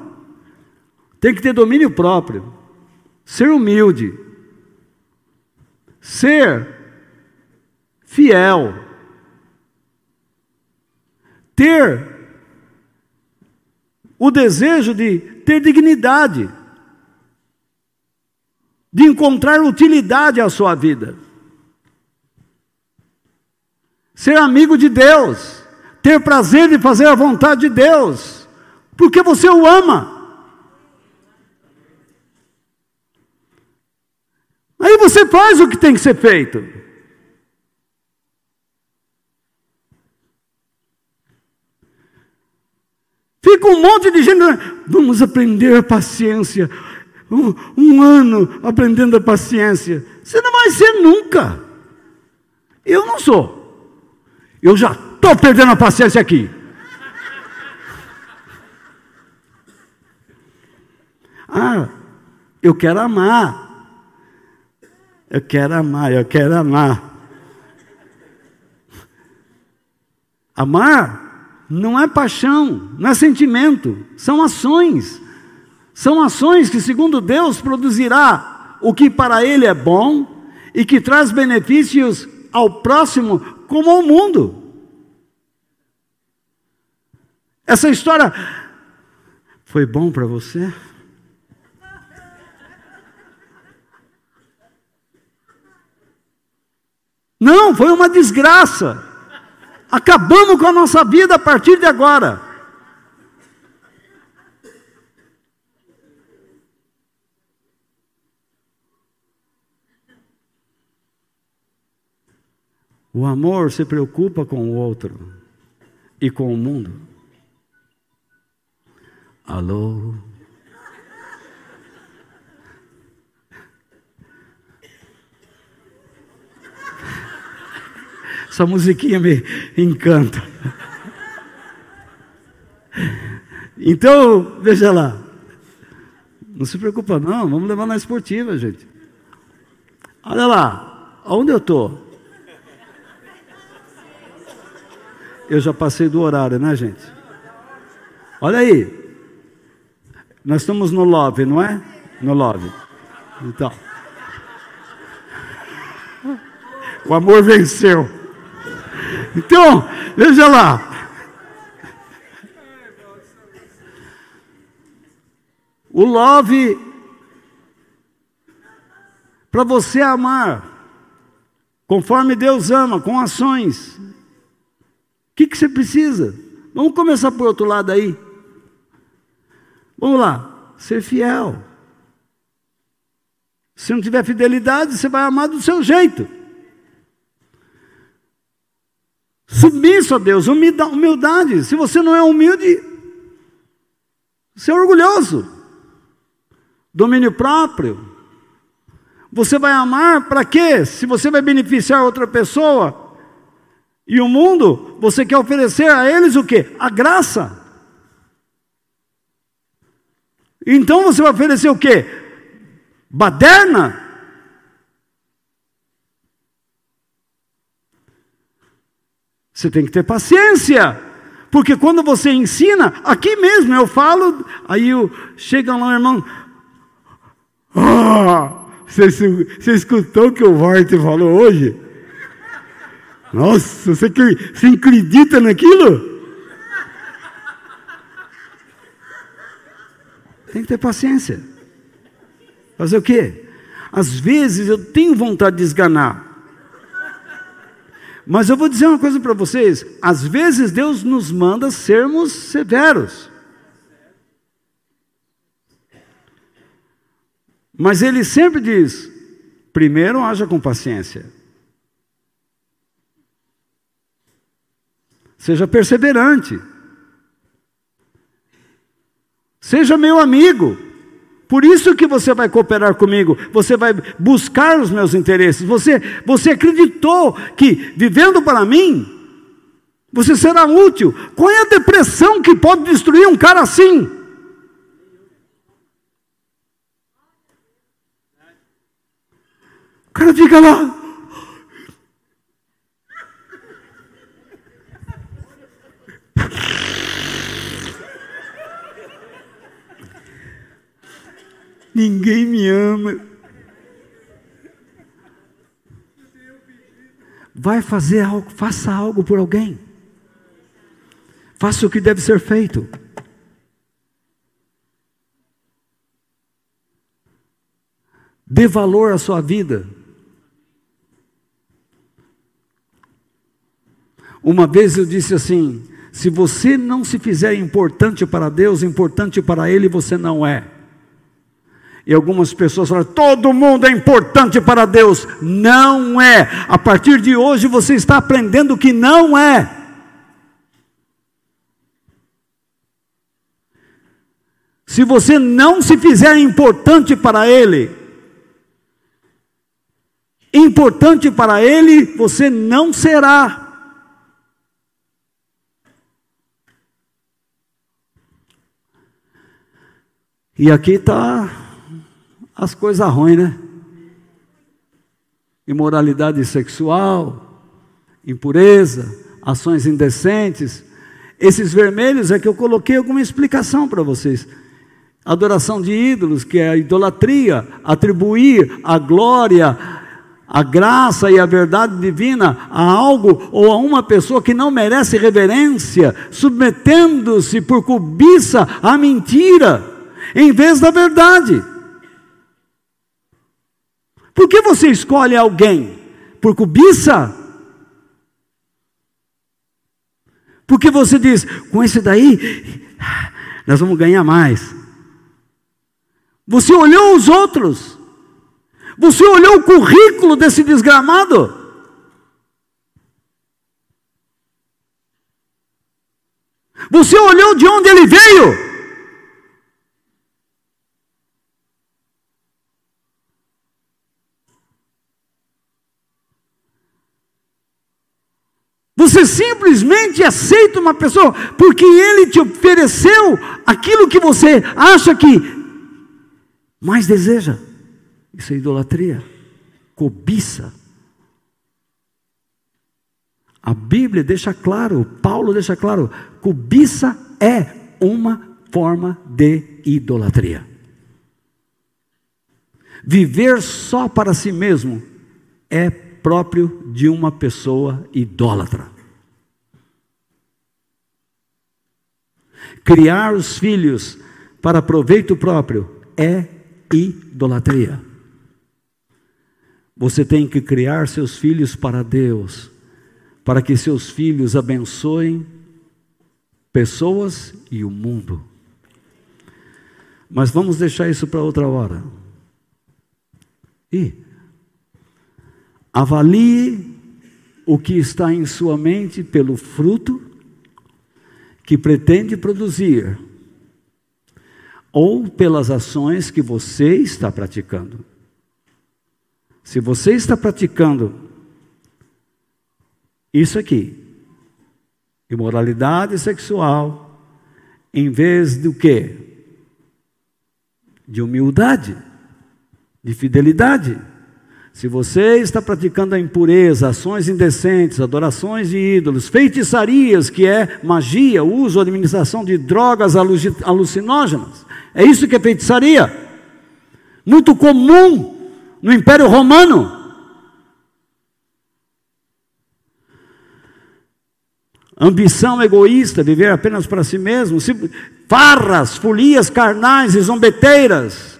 Tem que ter domínio próprio. Ser humilde. Ser fiel. Ter o desejo de ter dignidade, de encontrar utilidade à sua vida, ser amigo de Deus, ter prazer de fazer a vontade de Deus, porque você o ama. Aí você faz o que tem que ser feito. Fica um monte de gente. Vamos aprender a paciência. Um, um ano aprendendo a paciência. Você não vai ser nunca. Eu não sou. Eu já estou perdendo a paciência aqui. Ah, eu quero amar. Eu quero amar, eu quero amar. Amar não é paixão, não é sentimento, são ações. São ações que, segundo Deus, produzirá o que para Ele é bom e que traz benefícios ao próximo como ao mundo. Essa história foi bom para você? Não, foi uma desgraça. Acabamos com a nossa vida a partir de agora. O amor se preocupa com o outro e com o mundo. Alô? Essa musiquinha me encanta. Então, veja lá. Não se preocupa, não. Vamos levar na esportiva, gente. Olha lá. Onde eu estou? Eu já passei do horário, né, gente? Olha aí. Nós estamos no love, não é? No love. Então. O amor venceu. Então, veja lá. O love para você amar conforme Deus ama, com ações. O que, que você precisa? Vamos começar por outro lado aí. Vamos lá, ser fiel. Se não tiver fidelidade, você vai amar do seu jeito. Submisso a Deus, humildade. Se você não é humilde, você é orgulhoso. Domínio próprio. Você vai amar para quê? Se você vai beneficiar outra pessoa e o mundo, você quer oferecer a eles o quê? A graça. Então você vai oferecer o quê? Baderna? Você tem que ter paciência. Porque quando você ensina, aqui mesmo eu falo, aí eu, chega lá, irmão. Ah, você, você escutou o que o Varte falou hoje? Nossa, você, você acredita naquilo? Tem que ter paciência. Fazer o quê? Às vezes eu tenho vontade de esganar. Mas eu vou dizer uma coisa para vocês: às vezes Deus nos manda sermos severos. Mas Ele sempre diz: primeiro haja com paciência. Seja perseverante. Seja meu amigo. Por isso que você vai cooperar comigo, você vai buscar os meus interesses. Você, você acreditou que vivendo para mim, você será útil. Qual é a depressão que pode destruir um cara assim? O cara fica lá, Ninguém me ama. Vai fazer algo, faça algo por alguém. Faça o que deve ser feito. Dê valor à sua vida. Uma vez eu disse assim: se você não se fizer importante para Deus, importante para Ele, você não é. E algumas pessoas falam: todo mundo é importante para Deus. Não é. A partir de hoje você está aprendendo que não é. Se você não se fizer importante para Ele, importante para Ele, você não será. E aqui está as coisas ruins, né? Imoralidade sexual, impureza, ações indecentes. Esses vermelhos é que eu coloquei alguma explicação para vocês. Adoração de ídolos, que é a idolatria, atribuir a glória, a graça e a verdade divina a algo ou a uma pessoa que não merece reverência, submetendo-se por cobiça à mentira, em vez da verdade. Por que você escolhe alguém? Por cobiça? Porque você diz, com esse daí, nós vamos ganhar mais. Você olhou os outros, você olhou o currículo desse desgramado. Você olhou de onde ele veio. Você simplesmente aceita uma pessoa porque ele te ofereceu aquilo que você acha que mais deseja. Isso é idolatria, cobiça. A Bíblia deixa claro, Paulo deixa claro, cobiça é uma forma de idolatria. Viver só para si mesmo é próprio de uma pessoa idólatra. Criar os filhos para proveito próprio é idolatria. Você tem que criar seus filhos para Deus, para que seus filhos abençoem pessoas e o mundo. Mas vamos deixar isso para outra hora. E avalie o que está em sua mente pelo fruto que pretende produzir ou pelas ações que você está praticando. Se você está praticando isso aqui, imoralidade sexual, em vez do que? De humildade, de fidelidade, se você está praticando a impureza, ações indecentes, adorações de ídolos, feitiçarias, que é magia, uso, administração de drogas alucinógenas, é isso que é feitiçaria. Muito comum no Império Romano. Ambição egoísta, viver apenas para si mesmo, farras, folias carnais e zombeteiras.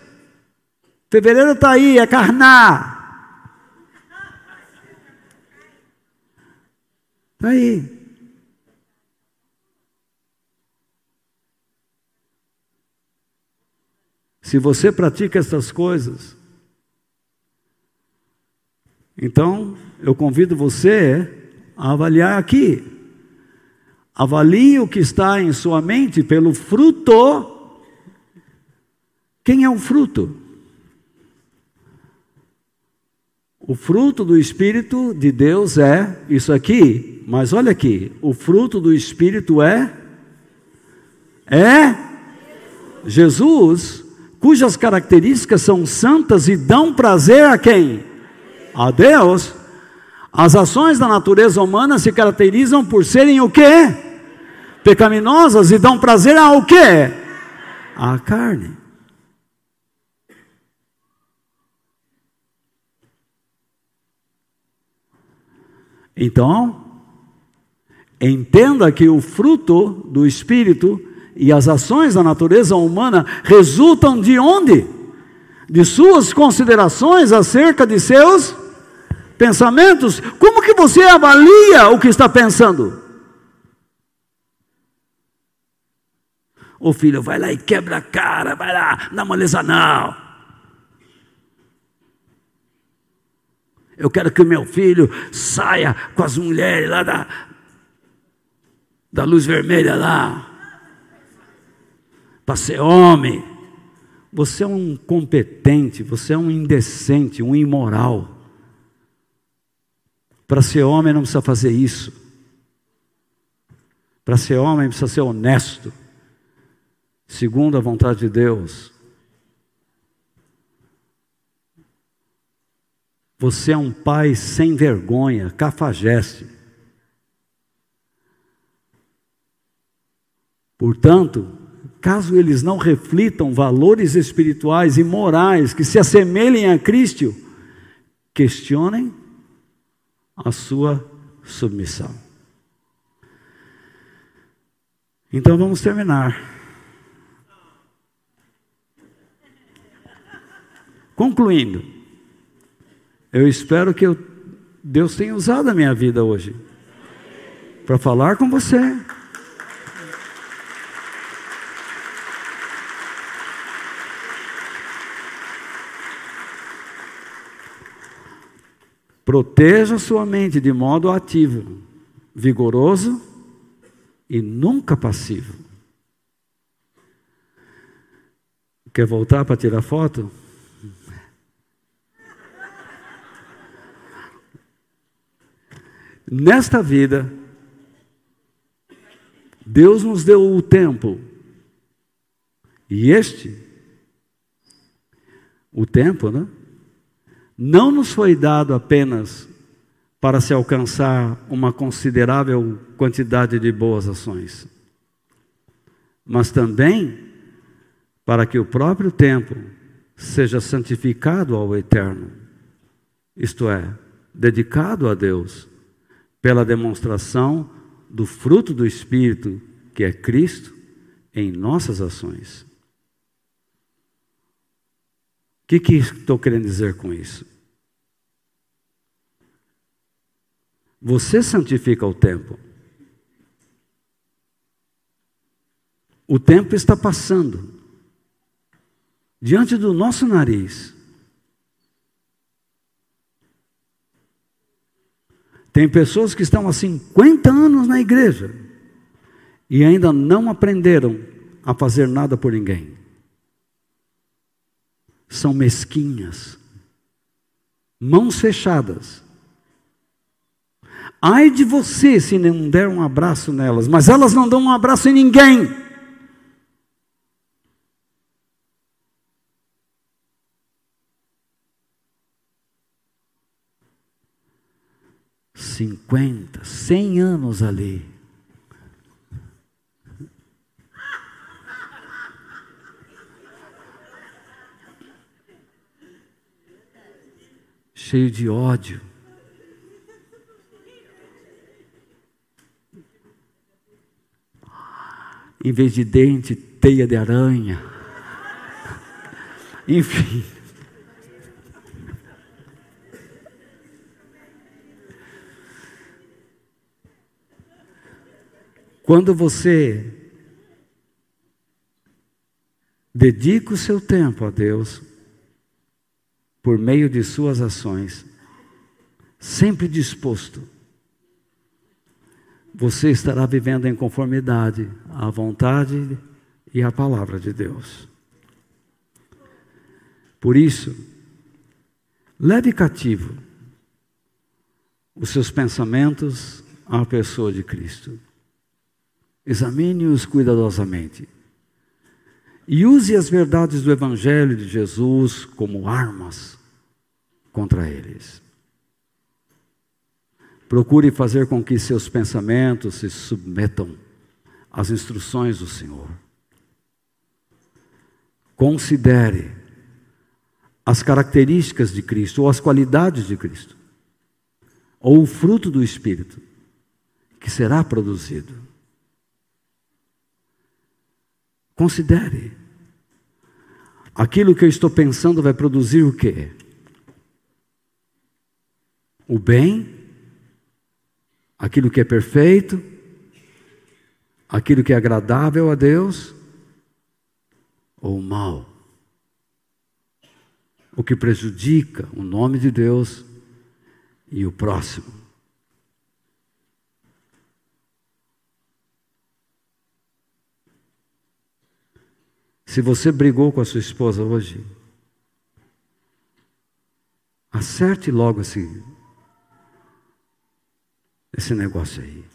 Fevereiro está aí, é carnar. Está aí. Se você pratica essas coisas, então eu convido você a avaliar aqui. Avalie o que está em sua mente pelo fruto. Quem é o fruto? O fruto do Espírito de Deus é isso aqui, mas olha aqui, o fruto do Espírito é é Jesus, cujas características são santas e dão prazer a quem? A Deus. As ações da natureza humana se caracterizam por serem o quê? Pecaminosas e dão prazer ao quê? À carne. Então, entenda que o fruto do Espírito e as ações da natureza humana resultam de onde? De suas considerações acerca de seus pensamentos. Como que você avalia o que está pensando? O filho vai lá e quebra a cara, vai lá, dá moleza não. Eu quero que o meu filho saia com as mulheres lá da, da luz vermelha lá. Para ser homem. Você é um competente, você é um indecente, um imoral. Para ser homem não precisa fazer isso. Para ser homem precisa ser honesto, segundo a vontade de Deus. Você é um pai sem vergonha, cafajeste. Portanto, caso eles não reflitam valores espirituais e morais que se assemelhem a Cristo, questionem a sua submissão. Então vamos terminar. Concluindo, eu espero que eu, Deus tenha usado a minha vida hoje para falar com você, Proteja sua mente de modo ativo, vigoroso e nunca passivo. Quer voltar para tirar foto? Nesta vida, Deus nos deu o tempo, e este, o tempo, né? Não nos foi dado apenas para se alcançar uma considerável quantidade de boas ações, mas também para que o próprio tempo seja santificado ao eterno, isto é, dedicado a Deus, pela demonstração do fruto do Espírito, que é Cristo, em nossas ações. O que, que estou querendo dizer com isso? Você santifica o tempo. O tempo está passando diante do nosso nariz. Tem pessoas que estão há 50 anos na igreja e ainda não aprenderam a fazer nada por ninguém. São mesquinhas, mãos fechadas Ai de você se não der um abraço nelas, mas elas não dão um abraço em ninguém. Cinquenta, cem anos ali. Cheio de ódio. em vez de dente, teia de aranha. Enfim. Quando você dedica o seu tempo a Deus, por meio de suas ações, sempre disposto você estará vivendo em conformidade à vontade e à palavra de Deus. Por isso, leve cativo os seus pensamentos à pessoa de Cristo. Examine-os cuidadosamente. E use as verdades do Evangelho de Jesus como armas contra eles. Procure fazer com que seus pensamentos se submetam às instruções do Senhor. Considere as características de Cristo, ou as qualidades de Cristo, ou o fruto do Espírito que será produzido. Considere. Aquilo que eu estou pensando vai produzir o quê? O bem aquilo que é perfeito, aquilo que é agradável a Deus, ou o mal, o que prejudica o nome de Deus e o próximo. Se você brigou com a sua esposa hoje, acerte logo esse esse negócio aí.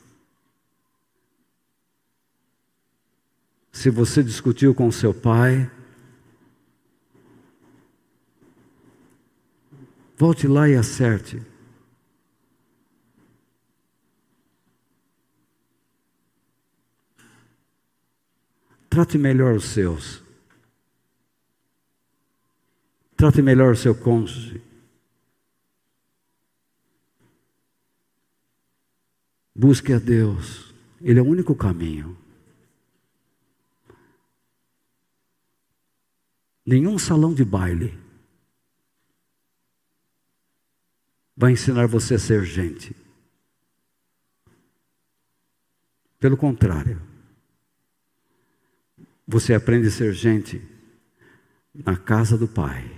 Se você discutiu com seu pai, volte lá e acerte. Trate melhor os seus. Trate melhor o seu cônjuge. Busque a Deus, Ele é o único caminho. Nenhum salão de baile vai ensinar você a ser gente. Pelo contrário, você aprende a ser gente na casa do Pai.